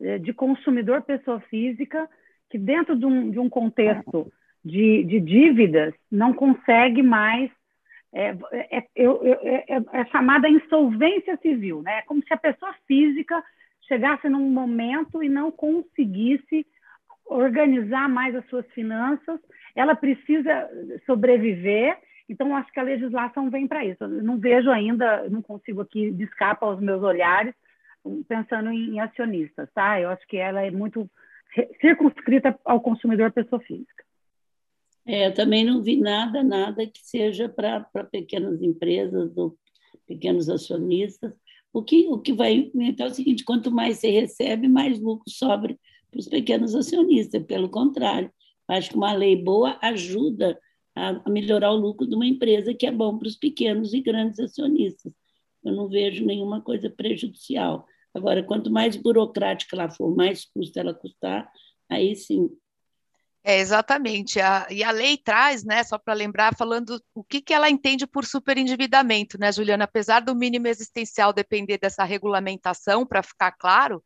[SPEAKER 5] eh, de consumidor pessoa física que dentro de um, de um contexto de, de dívidas não consegue mais é, é, é, é, chamada insolvência civil, né? É como se a pessoa física chegasse num momento e não conseguisse organizar mais as suas finanças, ela precisa sobreviver. Então, acho que a legislação vem para isso. Eu não vejo ainda, não consigo aqui, escapa aos meus olhares, pensando em acionistas, tá? Eu acho que ela é muito circunscrita ao consumidor pessoa física.
[SPEAKER 4] É, eu também não vi nada, nada que seja para pequenas empresas ou pequenos acionistas. O que, o que vai então é o seguinte: quanto mais você recebe, mais lucro sobra para os pequenos acionistas. Pelo contrário, acho que uma lei boa ajuda a melhorar o lucro de uma empresa que é bom para os pequenos e grandes acionistas. Eu não vejo nenhuma coisa prejudicial. Agora, quanto mais burocrática ela for, mais custa ela custar, aí sim.
[SPEAKER 3] É, exatamente. A, e a lei traz, né, só para lembrar, falando o que, que ela entende por superendividamento, né, Juliana? Apesar do mínimo existencial depender dessa regulamentação, para ficar claro,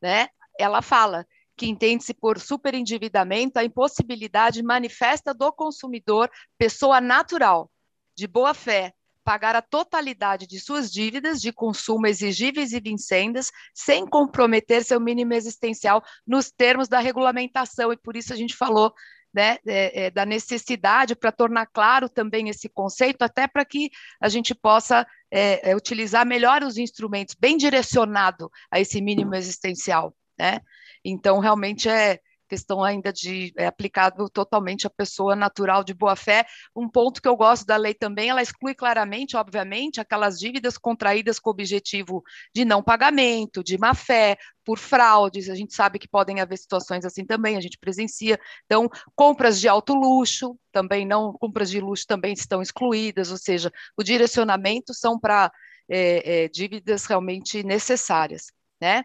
[SPEAKER 3] né, ela fala que entende-se por superendividamento a impossibilidade manifesta do consumidor, pessoa natural, de boa fé, pagar a totalidade de suas dívidas de consumo exigíveis e vincendas, sem comprometer seu mínimo existencial nos termos da regulamentação, e por isso a gente falou né, é, é, da necessidade para tornar claro também esse conceito, até para que a gente possa é, é utilizar melhor os instrumentos, bem direcionado a esse mínimo existencial. Né? Então, realmente é questão ainda de é aplicado totalmente à pessoa natural de boa fé. Um ponto que eu gosto da lei também, ela exclui claramente, obviamente, aquelas dívidas contraídas com o objetivo de não pagamento, de má fé, por fraudes. A gente sabe que podem haver situações assim também, a gente presencia. Então, compras de alto luxo, também não, compras de luxo também estão excluídas, ou seja, o direcionamento são para é, é, dívidas realmente necessárias, né?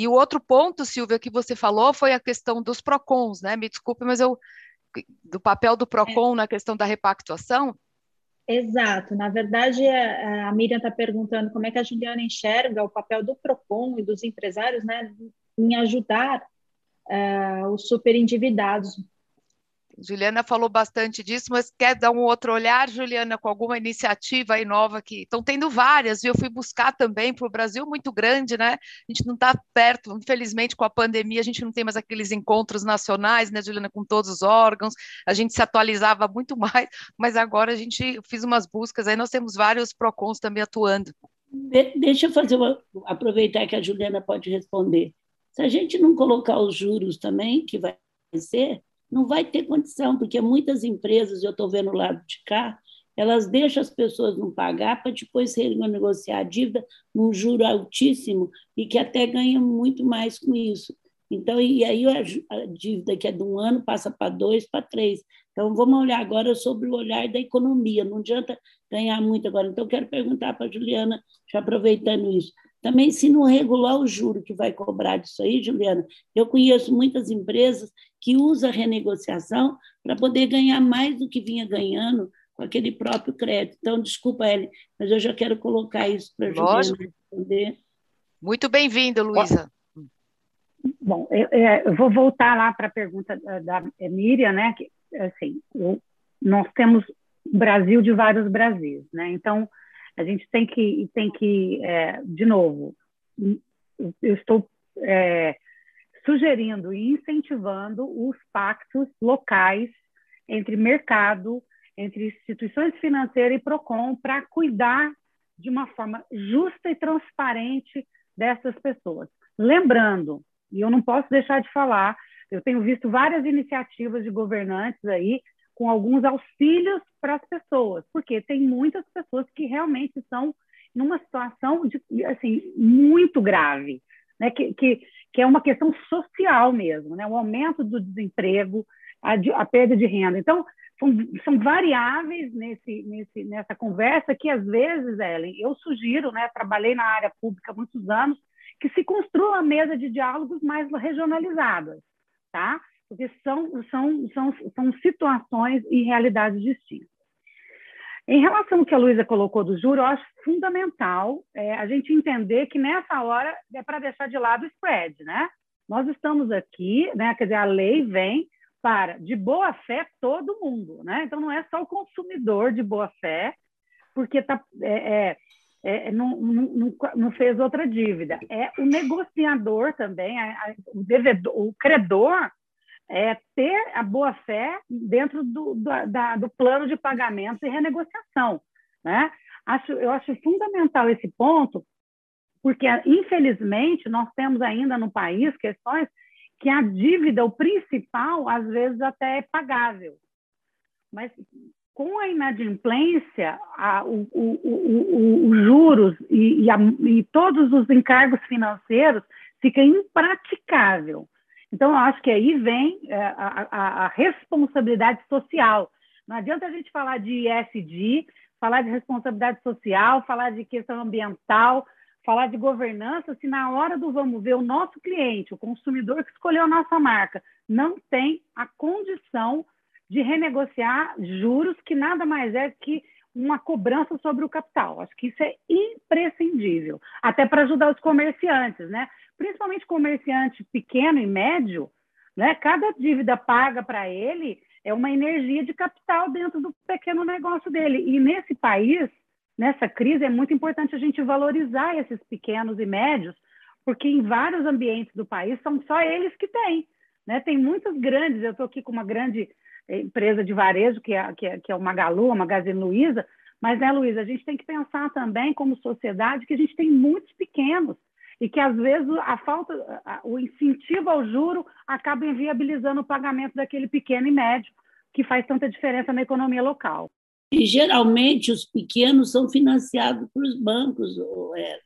[SPEAKER 3] E o outro ponto, Silvia, que você falou foi a questão dos PROCONs, né? Me desculpe, mas eu do papel do PROCON é. na questão da repactuação.
[SPEAKER 2] Exato. Na verdade, a Miriam está perguntando como é que a Juliana enxerga o papel do PROCON e dos empresários né, em ajudar uh, os superendividados
[SPEAKER 3] Juliana falou bastante disso, mas quer dar um outro olhar, Juliana, com alguma iniciativa aí nova que estão tendo várias, e eu fui buscar também para o Brasil muito grande, né? A gente não está perto, infelizmente, com a pandemia, a gente não tem mais aqueles encontros nacionais, né, Juliana, com todos os órgãos, a gente se atualizava muito mais, mas agora a gente fiz umas buscas, aí nós temos vários PROCONs também atuando.
[SPEAKER 4] De, deixa eu fazer uma, aproveitar que a Juliana pode responder. Se a gente não colocar os juros também, que vai ser, não vai ter condição, porque muitas empresas, eu estou vendo o lado de cá, elas deixam as pessoas não pagar para depois renegociar a dívida num juro altíssimo e que até ganha muito mais com isso. Então, e aí a dívida que é de um ano passa para dois, para três. Então, vamos olhar agora sobre o olhar da economia. Não adianta ganhar muito agora. Então, quero perguntar para a Juliana, já aproveitando isso. Também, se não regular o juro que vai cobrar disso aí, Juliana, eu conheço muitas empresas que usam a renegociação para poder ganhar mais do que vinha ganhando com aquele próprio crédito. Então, desculpa, Ellen, mas eu já quero colocar isso para a Juliana responder.
[SPEAKER 3] Muito bem-vindo, Luísa.
[SPEAKER 5] Bom, eu, eu, vou voltar lá para a pergunta da, da Miriam, né? Que, assim, eu, nós temos Brasil de vários Brasis, né? Então, a gente tem que, tem que é, de novo, eu estou é, sugerindo e incentivando os pactos locais entre mercado, entre instituições financeiras e PROCON para cuidar de uma forma justa e transparente dessas pessoas. Lembrando, e eu não posso deixar de falar, eu tenho visto várias iniciativas de governantes aí com alguns auxílios para as pessoas, porque tem muitas pessoas que realmente estão numa situação de, assim muito grave, né? que, que, que é uma questão social mesmo, né? o aumento do desemprego, a, a perda de renda. Então, são, variáveis nesse, nesse, nessa conversa que, às vezes, Ellen, eu sugiro, né? trabalhei na área pública há muitos anos, que se construa uma mesa de diálogos mais regionalizadas, tá? porque são, são, são, são situações e realidades distintas. Em relação ao que a Luísa colocou do juro, eu acho fundamental é, a gente entender que nessa hora é para deixar de lado o spread, né? Nós estamos aqui, né? Quer dizer, a lei vem para de boa fé todo mundo, né? Então não é só o consumidor de boa fé, porque tá, é, é, é não, não, não, fez outra dívida. É o negociador também, a, a, o devedor, o credor é, ter a boa-fé dentro do, do, da, do plano de pagamento e renegociação. Né? Acho, eu acho fundamental esse ponto, porque, infelizmente, nós temos ainda no país questões que a dívida, o principal, às vezes até é pagável. Mas com a inadimplência, a, o, o, os juros e, e, a, e todos os encargos financeiros fica impraticável. Então, eu acho que aí vem é, a, a, a responsabilidade social. Não adianta a gente falar de ESG, falar de responsabilidade social, falar de questão ambiental, falar de governança, se na hora do vamos ver o nosso cliente, o consumidor que escolheu a nossa marca, não tem a condição de renegociar juros, que nada mais é que uma cobrança sobre o capital. Acho que isso é imprescindível, até para ajudar os comerciantes, né? Principalmente comerciante pequeno e médio, né? Cada dívida paga para ele é uma energia de capital dentro do pequeno negócio dele. E nesse país, nessa crise, é muito importante a gente valorizar esses pequenos e médios, porque em vários ambientes do país são só eles que têm. Né? Tem muitos grandes, eu estou aqui com uma grande empresa de varejo, que é, que é, que é o Magalu, a Magazine Luiza, mas, né, Luiza, a gente tem que pensar também, como sociedade, que a gente tem muitos pequenos e que, às vezes, a falta, o incentivo ao juro acaba inviabilizando o pagamento daquele pequeno e médio, que faz tanta diferença na economia local.
[SPEAKER 4] E, geralmente, os pequenos são financiados pelos bancos, ou, é,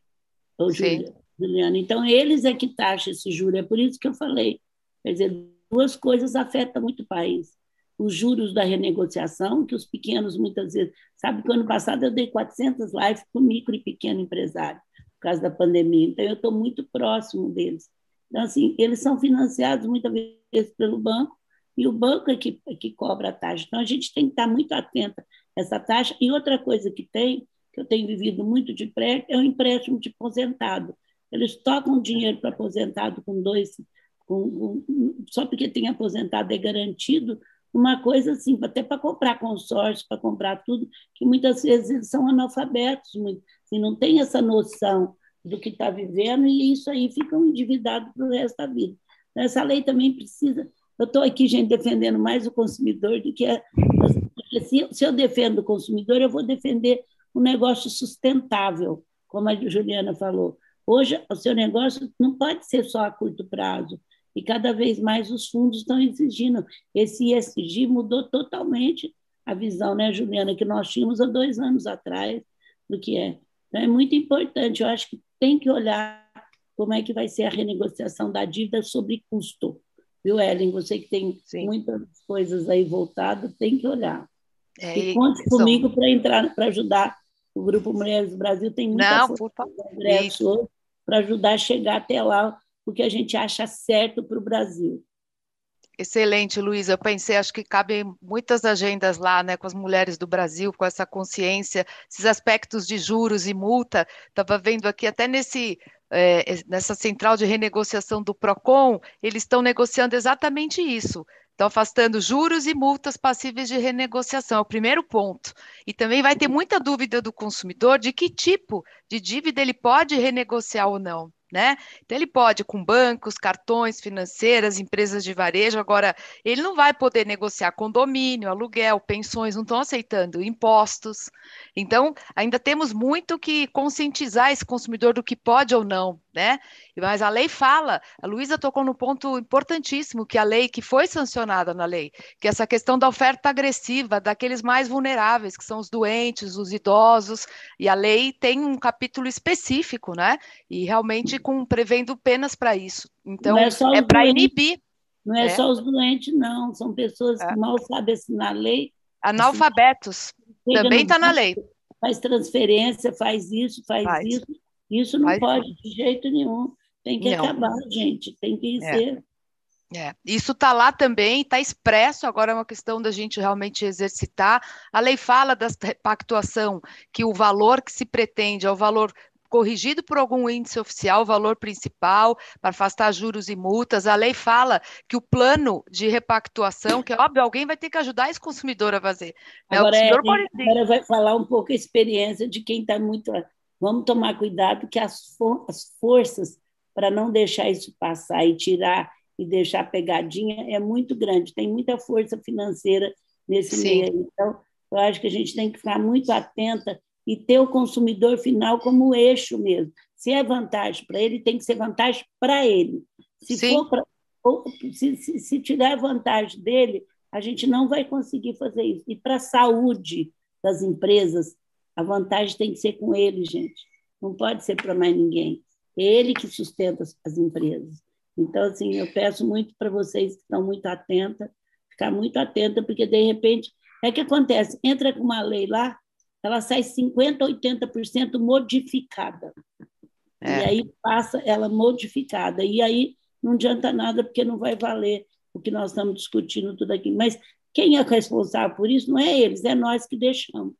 [SPEAKER 4] ou Juliana. Então, eles é que taxam esse juro. É por isso que eu falei. Quer dizer, duas coisas afetam muito o país os juros da renegociação, que os pequenos muitas vezes. Sabe que ano passado eu dei 400 lives para o micro e pequeno empresário, por causa da pandemia. Então, eu estou muito próximo deles. Então, assim, eles são financiados muitas vezes pelo banco, e o banco é que, é que cobra a taxa. Então, a gente tem que estar muito atenta a essa taxa. E outra coisa que tem, que eu tenho vivido muito de perto, é o empréstimo de aposentado. Eles tocam dinheiro para aposentado com dois, com, com, só porque tem aposentado é garantido, uma coisa assim, até para comprar consórcio, para comprar tudo, que muitas vezes eles são analfabetos, muito, assim, não tem essa noção do que está vivendo e isso aí ficam endividados para o resto da vida. Essa lei também precisa. Eu estou aqui, gente, defendendo mais o consumidor do que a. Se, se eu defendo o consumidor, eu vou defender um negócio sustentável, como a Juliana falou. Hoje, o seu negócio não pode ser só a curto prazo e cada vez mais os fundos estão exigindo. Esse ESG mudou totalmente a visão, né, Juliana, que nós tínhamos há dois anos atrás do que é. Então, é muito importante, eu acho que tem que olhar como é que vai ser a renegociação da dívida sobre custo. Viu, Ellen? Você que tem Sim. muitas coisas aí voltadas, tem que olhar. É, e conte e comigo para entrar, para ajudar o Grupo Mulheres do Brasil. Tem muita
[SPEAKER 3] Não, favor.
[SPEAKER 4] para ajudar a chegar até lá o que a gente acha certo para o Brasil.
[SPEAKER 3] Excelente, Luísa. Eu pensei, acho que cabem muitas agendas lá, né, com as mulheres do Brasil, com essa consciência, esses aspectos de juros e multa. Estava vendo aqui até nesse é, nessa central de renegociação do Procon, eles estão negociando exatamente isso. Estão afastando juros e multas passíveis de renegociação, é o primeiro ponto. E também vai ter muita dúvida do consumidor de que tipo de dívida ele pode renegociar ou não né? Então ele pode com bancos, cartões, financeiras, empresas de varejo. Agora, ele não vai poder negociar condomínio, aluguel, pensões, não estão aceitando impostos. Então, ainda temos muito que conscientizar esse consumidor do que pode ou não, né? Mas a lei fala, a Luísa tocou no ponto importantíssimo, que a lei que foi sancionada na lei, que é essa questão da oferta agressiva daqueles mais vulneráveis, que são os doentes, os idosos, e a lei tem um capítulo específico, né? E realmente com prevendo penas para isso. Então, é, é para inibir.
[SPEAKER 4] Não é, é, só os doentes, não, são pessoas que é. mal sabem assinar a lei.
[SPEAKER 3] Analfabetos, também está na lei.
[SPEAKER 4] Faz transferência, faz isso, faz, faz. isso isso não pode de jeito nenhum. Tem que não. acabar, gente. Tem que é. ser.
[SPEAKER 3] É. Isso está lá também, está expresso, agora é uma questão da gente realmente exercitar. A lei fala da repactuação, que o valor que se pretende é o valor corrigido por algum índice oficial, o valor principal, para afastar juros e multas. A lei fala que o plano de repactuação, que é óbvio, alguém vai ter que ajudar esse consumidor a fazer.
[SPEAKER 4] Né? Agora, é, agora vai falar um pouco a experiência de quem está muito Vamos tomar cuidado que as, for as forças para não deixar isso passar e tirar e deixar pegadinha é muito grande. Tem muita força financeira nesse Sim. meio. Então, eu acho que a gente tem que ficar muito atenta e ter o consumidor final como eixo mesmo. Se é vantagem para ele, tem que ser vantagem para ele. Se Sim. for pra, se, se, se tirar vantagem dele, a gente não vai conseguir fazer isso. E para a saúde das empresas, a vantagem tem que ser com ele, gente. Não pode ser para mais ninguém. É ele que sustenta as empresas. Então, assim, eu peço muito para vocês que estão muito atentas, ficar muito atenta, porque, de repente, é que acontece, entra com uma lei lá, ela sai 50%, 80% modificada. É. E aí passa ela modificada. E aí não adianta nada, porque não vai valer o que nós estamos discutindo tudo aqui. Mas quem é responsável por isso não é eles, é nós que deixamos.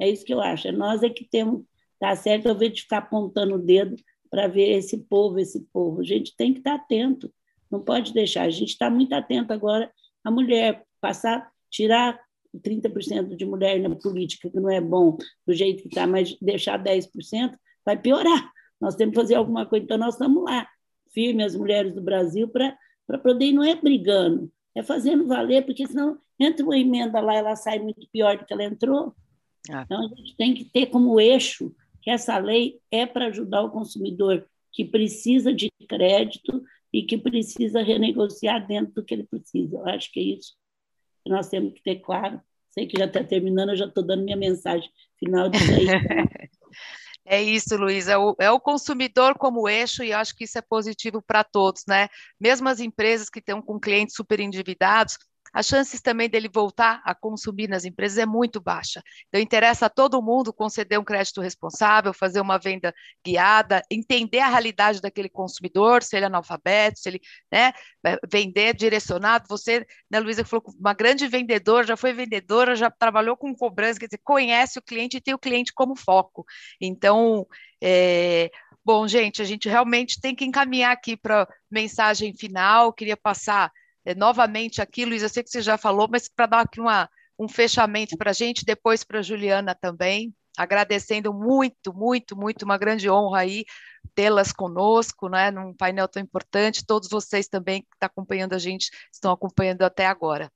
[SPEAKER 4] É isso que eu acho. É nós é que temos, tá certo, ao invés de ficar apontando o dedo para ver esse povo, esse povo. A gente tem que estar tá atento, não pode deixar. A gente está muito atento agora à mulher, passar, tirar 30% de mulher na política, que não é bom do jeito que está, mas deixar 10% vai piorar. Nós temos que fazer alguma coisa, então nós estamos lá, firmes, as mulheres do Brasil, para poder, e não é brigando, é fazendo valer, porque senão entra uma emenda lá, ela sai muito pior do que ela entrou. Ah. Então, a gente tem que ter como eixo que essa lei é para ajudar o consumidor que precisa de crédito e que precisa renegociar dentro do que ele precisa. Eu acho que é isso que nós temos que ter claro. Sei que já está terminando, eu já estou dando minha mensagem final disso aí.
[SPEAKER 3] É isso, é o, é o, consumidor como eixo e acho que isso é positivo para todos, né? Mesmo as empresas que estão com clientes super endividados, as chances também dele voltar a consumir nas empresas é muito baixa. Então, interessa a todo mundo conceder um crédito responsável, fazer uma venda guiada, entender a realidade daquele consumidor, se ele é analfabeto, se ele né, vender direcionado. Você, né, Luísa, falou uma grande vendedora, já foi vendedora, já trabalhou com cobrança, quer dizer, conhece o cliente e tem o cliente como foco. Então, é, Bom, gente, a gente realmente tem que encaminhar aqui para mensagem final. Queria passar é, novamente aqui, Luiz, eu sei que você já falou, mas para dar aqui uma, um fechamento para a gente, depois para a Juliana também, agradecendo muito, muito, muito, uma grande honra aí tê-las conosco, né, num painel tão importante, todos vocês também que estão tá acompanhando a gente, estão acompanhando até agora.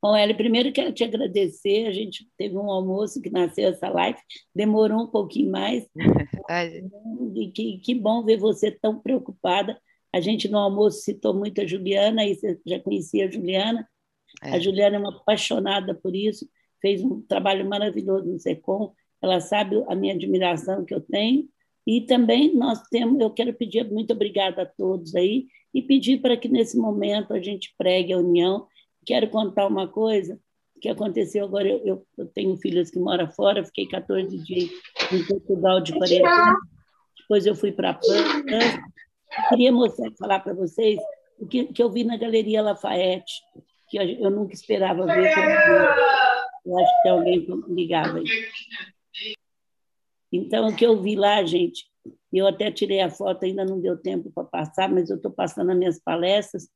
[SPEAKER 4] Bom, Eli, primeiro quero te agradecer, a gente teve um almoço que nasceu essa live, demorou um pouquinho mais, e que, que bom ver você tão preocupada a gente no almoço citou muito a Juliana, e você já conhecia a Juliana. É. A Juliana é uma apaixonada por isso, fez um trabalho maravilhoso no SECOM. Ela sabe a minha admiração que eu tenho. E também nós temos, eu quero pedir muito obrigada a todos aí e pedir para que nesse momento a gente pregue a união. Quero contar uma coisa que aconteceu agora. Eu, eu, eu tenho filhos que moram fora, fiquei 14 dias em Portugal de quarentena. Depois eu fui para a França, eu queria mostrar, falar para vocês o que, que eu vi na Galeria Lafayette, que eu nunca esperava ver. Eu acho que tem alguém ligado aí. Então, o que eu vi lá, gente, eu até tirei a foto, ainda não deu tempo para passar, mas eu estou passando as minhas palestras.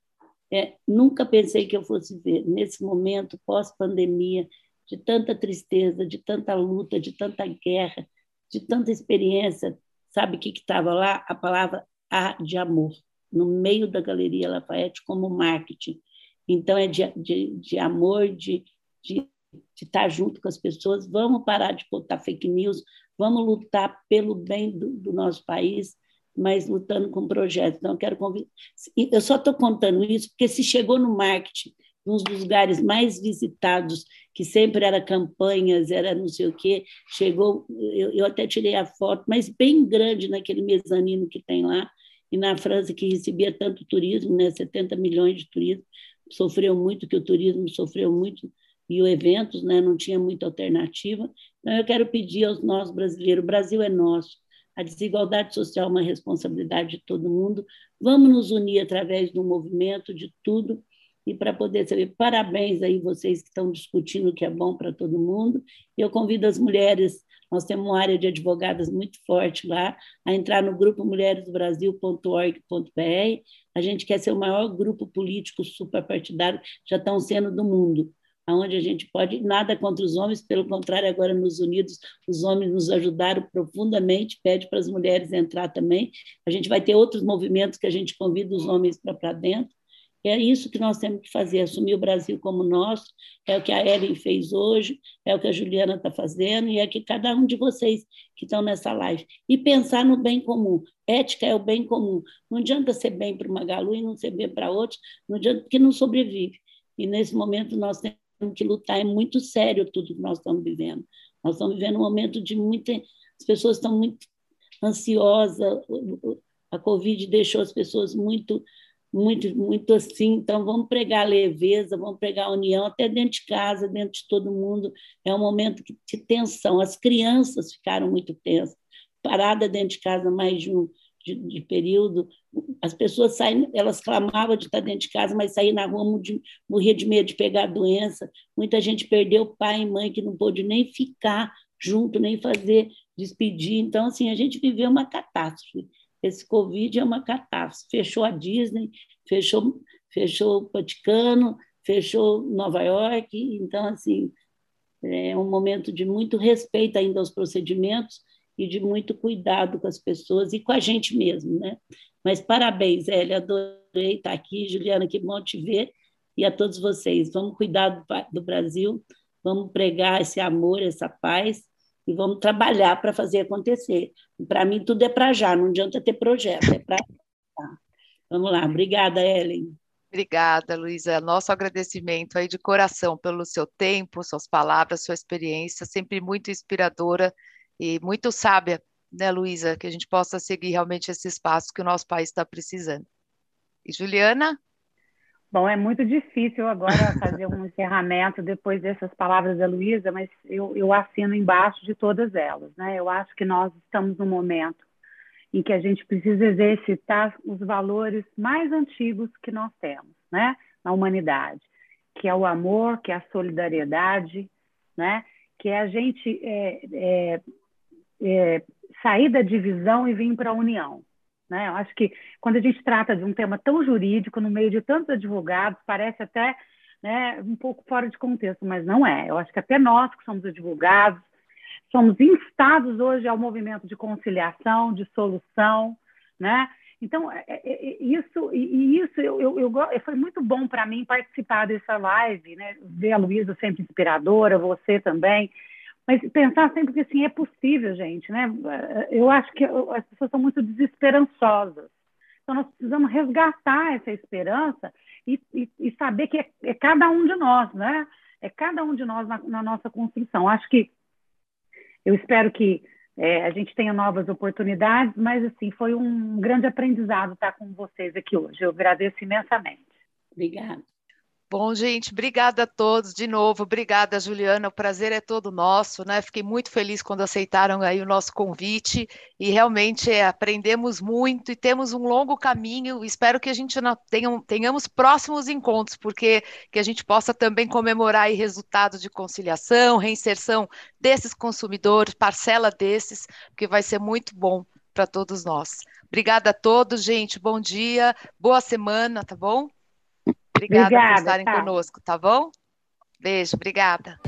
[SPEAKER 4] É, nunca pensei que eu fosse ver, nesse momento pós-pandemia, de tanta tristeza, de tanta luta, de tanta guerra, de tanta experiência. Sabe o que estava lá? A palavra a de amor, no meio da Galeria Lafayette, como marketing. Então, é de, de, de amor, de, de, de estar junto com as pessoas. Vamos parar de botar fake news, vamos lutar pelo bem do, do nosso país, mas lutando com projetos. Então, eu quero convidar. Eu só estou contando isso porque se chegou no marketing, um dos lugares mais visitados, que sempre era campanhas, era não sei o quê, chegou, eu, eu até tirei a foto, mas bem grande naquele mezanino que tem lá, e na França, que recebia tanto turismo, né, 70 milhões de turismo, sofreu muito, que o turismo sofreu muito, e os eventos né, não tinha muita alternativa. Então, eu quero pedir aos nossos brasileiros: o Brasil é nosso, a desigualdade social é uma responsabilidade de todo mundo. Vamos nos unir através do movimento, de tudo, e para poder saber. Parabéns aí vocês que estão discutindo o que é bom para todo mundo. Eu convido as mulheres nós temos uma área de advogadas muito forte lá, a entrar no grupo mulheresdobrasil.org.br. A gente quer ser o maior grupo político superpartidário, já estão sendo do mundo, aonde a gente pode, nada contra os homens, pelo contrário, agora nos Unidos, os homens nos ajudaram profundamente, pede para as mulheres entrar também. A gente vai ter outros movimentos que a gente convida os homens para dentro. É isso que nós temos que fazer, assumir o Brasil como nosso, é o que a Ellen fez hoje, é o que a Juliana está fazendo, e é que cada um de vocês que estão nessa live. E pensar no bem comum. Ética é o bem comum. Não adianta ser bem para uma Galu e não ser bem para outros, não adianta, porque não sobrevive. E nesse momento nós temos que lutar, é muito sério tudo que nós estamos vivendo. Nós estamos vivendo um momento de muita. As pessoas estão muito ansiosas, a Covid deixou as pessoas muito muito, muito assim. Então, vamos pregar leveza, vamos pregar união, até dentro de casa, dentro de todo mundo. É um momento de tensão. As crianças ficaram muito tensas, parada dentro de casa mais de um de, de período. As pessoas saem, elas clamavam de estar dentro de casa, mas sair na rua morria de medo de pegar a doença. Muita gente perdeu pai e mãe que não pôde nem ficar junto, nem fazer despedir. Então, assim, a gente viveu uma catástrofe. Esse Covid é uma catástrofe. Fechou a Disney, fechou, fechou o Vaticano, fechou Nova York. Então, assim, é um momento de muito respeito ainda aos procedimentos e de muito cuidado com as pessoas e com a gente mesmo, né? Mas parabéns, Elia, adorei estar aqui. Juliana, que bom te ver. E a todos vocês, vamos cuidar do, do Brasil, vamos pregar esse amor, essa paz e vamos trabalhar para fazer acontecer. Para mim, tudo é para já, não adianta ter projeto, é para. Vamos lá, obrigada, Ellen.
[SPEAKER 3] Obrigada, Luísa. Nosso agradecimento aí de coração pelo seu tempo, suas palavras, sua experiência, sempre muito inspiradora e muito sábia, né, Luísa, que a gente possa seguir realmente esse espaço que o nosso país está precisando. E Juliana?
[SPEAKER 5] Bom, é muito difícil agora fazer um encerramento depois dessas palavras da Luísa, mas eu, eu assino embaixo de todas elas. Né? Eu acho que nós estamos num momento em que a gente precisa exercitar os valores mais antigos que nós temos né? na humanidade, que é o amor, que é a solidariedade, né? que é a gente é, é, é, sair da divisão e vir para a união. Né? Eu acho que quando a gente trata de um tema tão jurídico, no meio de tantos advogados, parece até né, um pouco fora de contexto, mas não é. Eu acho que até nós que somos advogados, somos instados hoje ao movimento de conciliação, de solução, né? Então, é, é, é isso, isso eu, eu, eu foi muito bom para mim participar dessa live, né? Ver a Luísa sempre inspiradora, você também. Mas pensar sempre que assim é possível, gente, né? Eu acho que as pessoas são muito desesperançosas. Então nós precisamos resgatar essa esperança e, e, e saber que é, é, cada um de nós, né? É cada um de nós na, na nossa construção. Acho que eu espero que é, a gente tenha novas oportunidades, mas assim foi um grande aprendizado estar com vocês aqui hoje. Eu agradeço imensamente.
[SPEAKER 4] Obrigada.
[SPEAKER 3] Bom, gente, obrigada a todos de novo. Obrigada, Juliana. O prazer é todo nosso, né? Fiquei muito feliz quando aceitaram aí o nosso convite e realmente é, aprendemos muito e temos um longo caminho. Espero que a gente tenha, tenhamos próximos encontros, porque que a gente possa também comemorar aí resultados de conciliação, reinserção desses consumidores, parcela desses, porque vai ser muito bom para todos nós. Obrigada a todos, gente. Bom dia, boa semana, tá bom? Obrigada, obrigada por estarem tá. conosco, tá bom? Beijo, obrigada.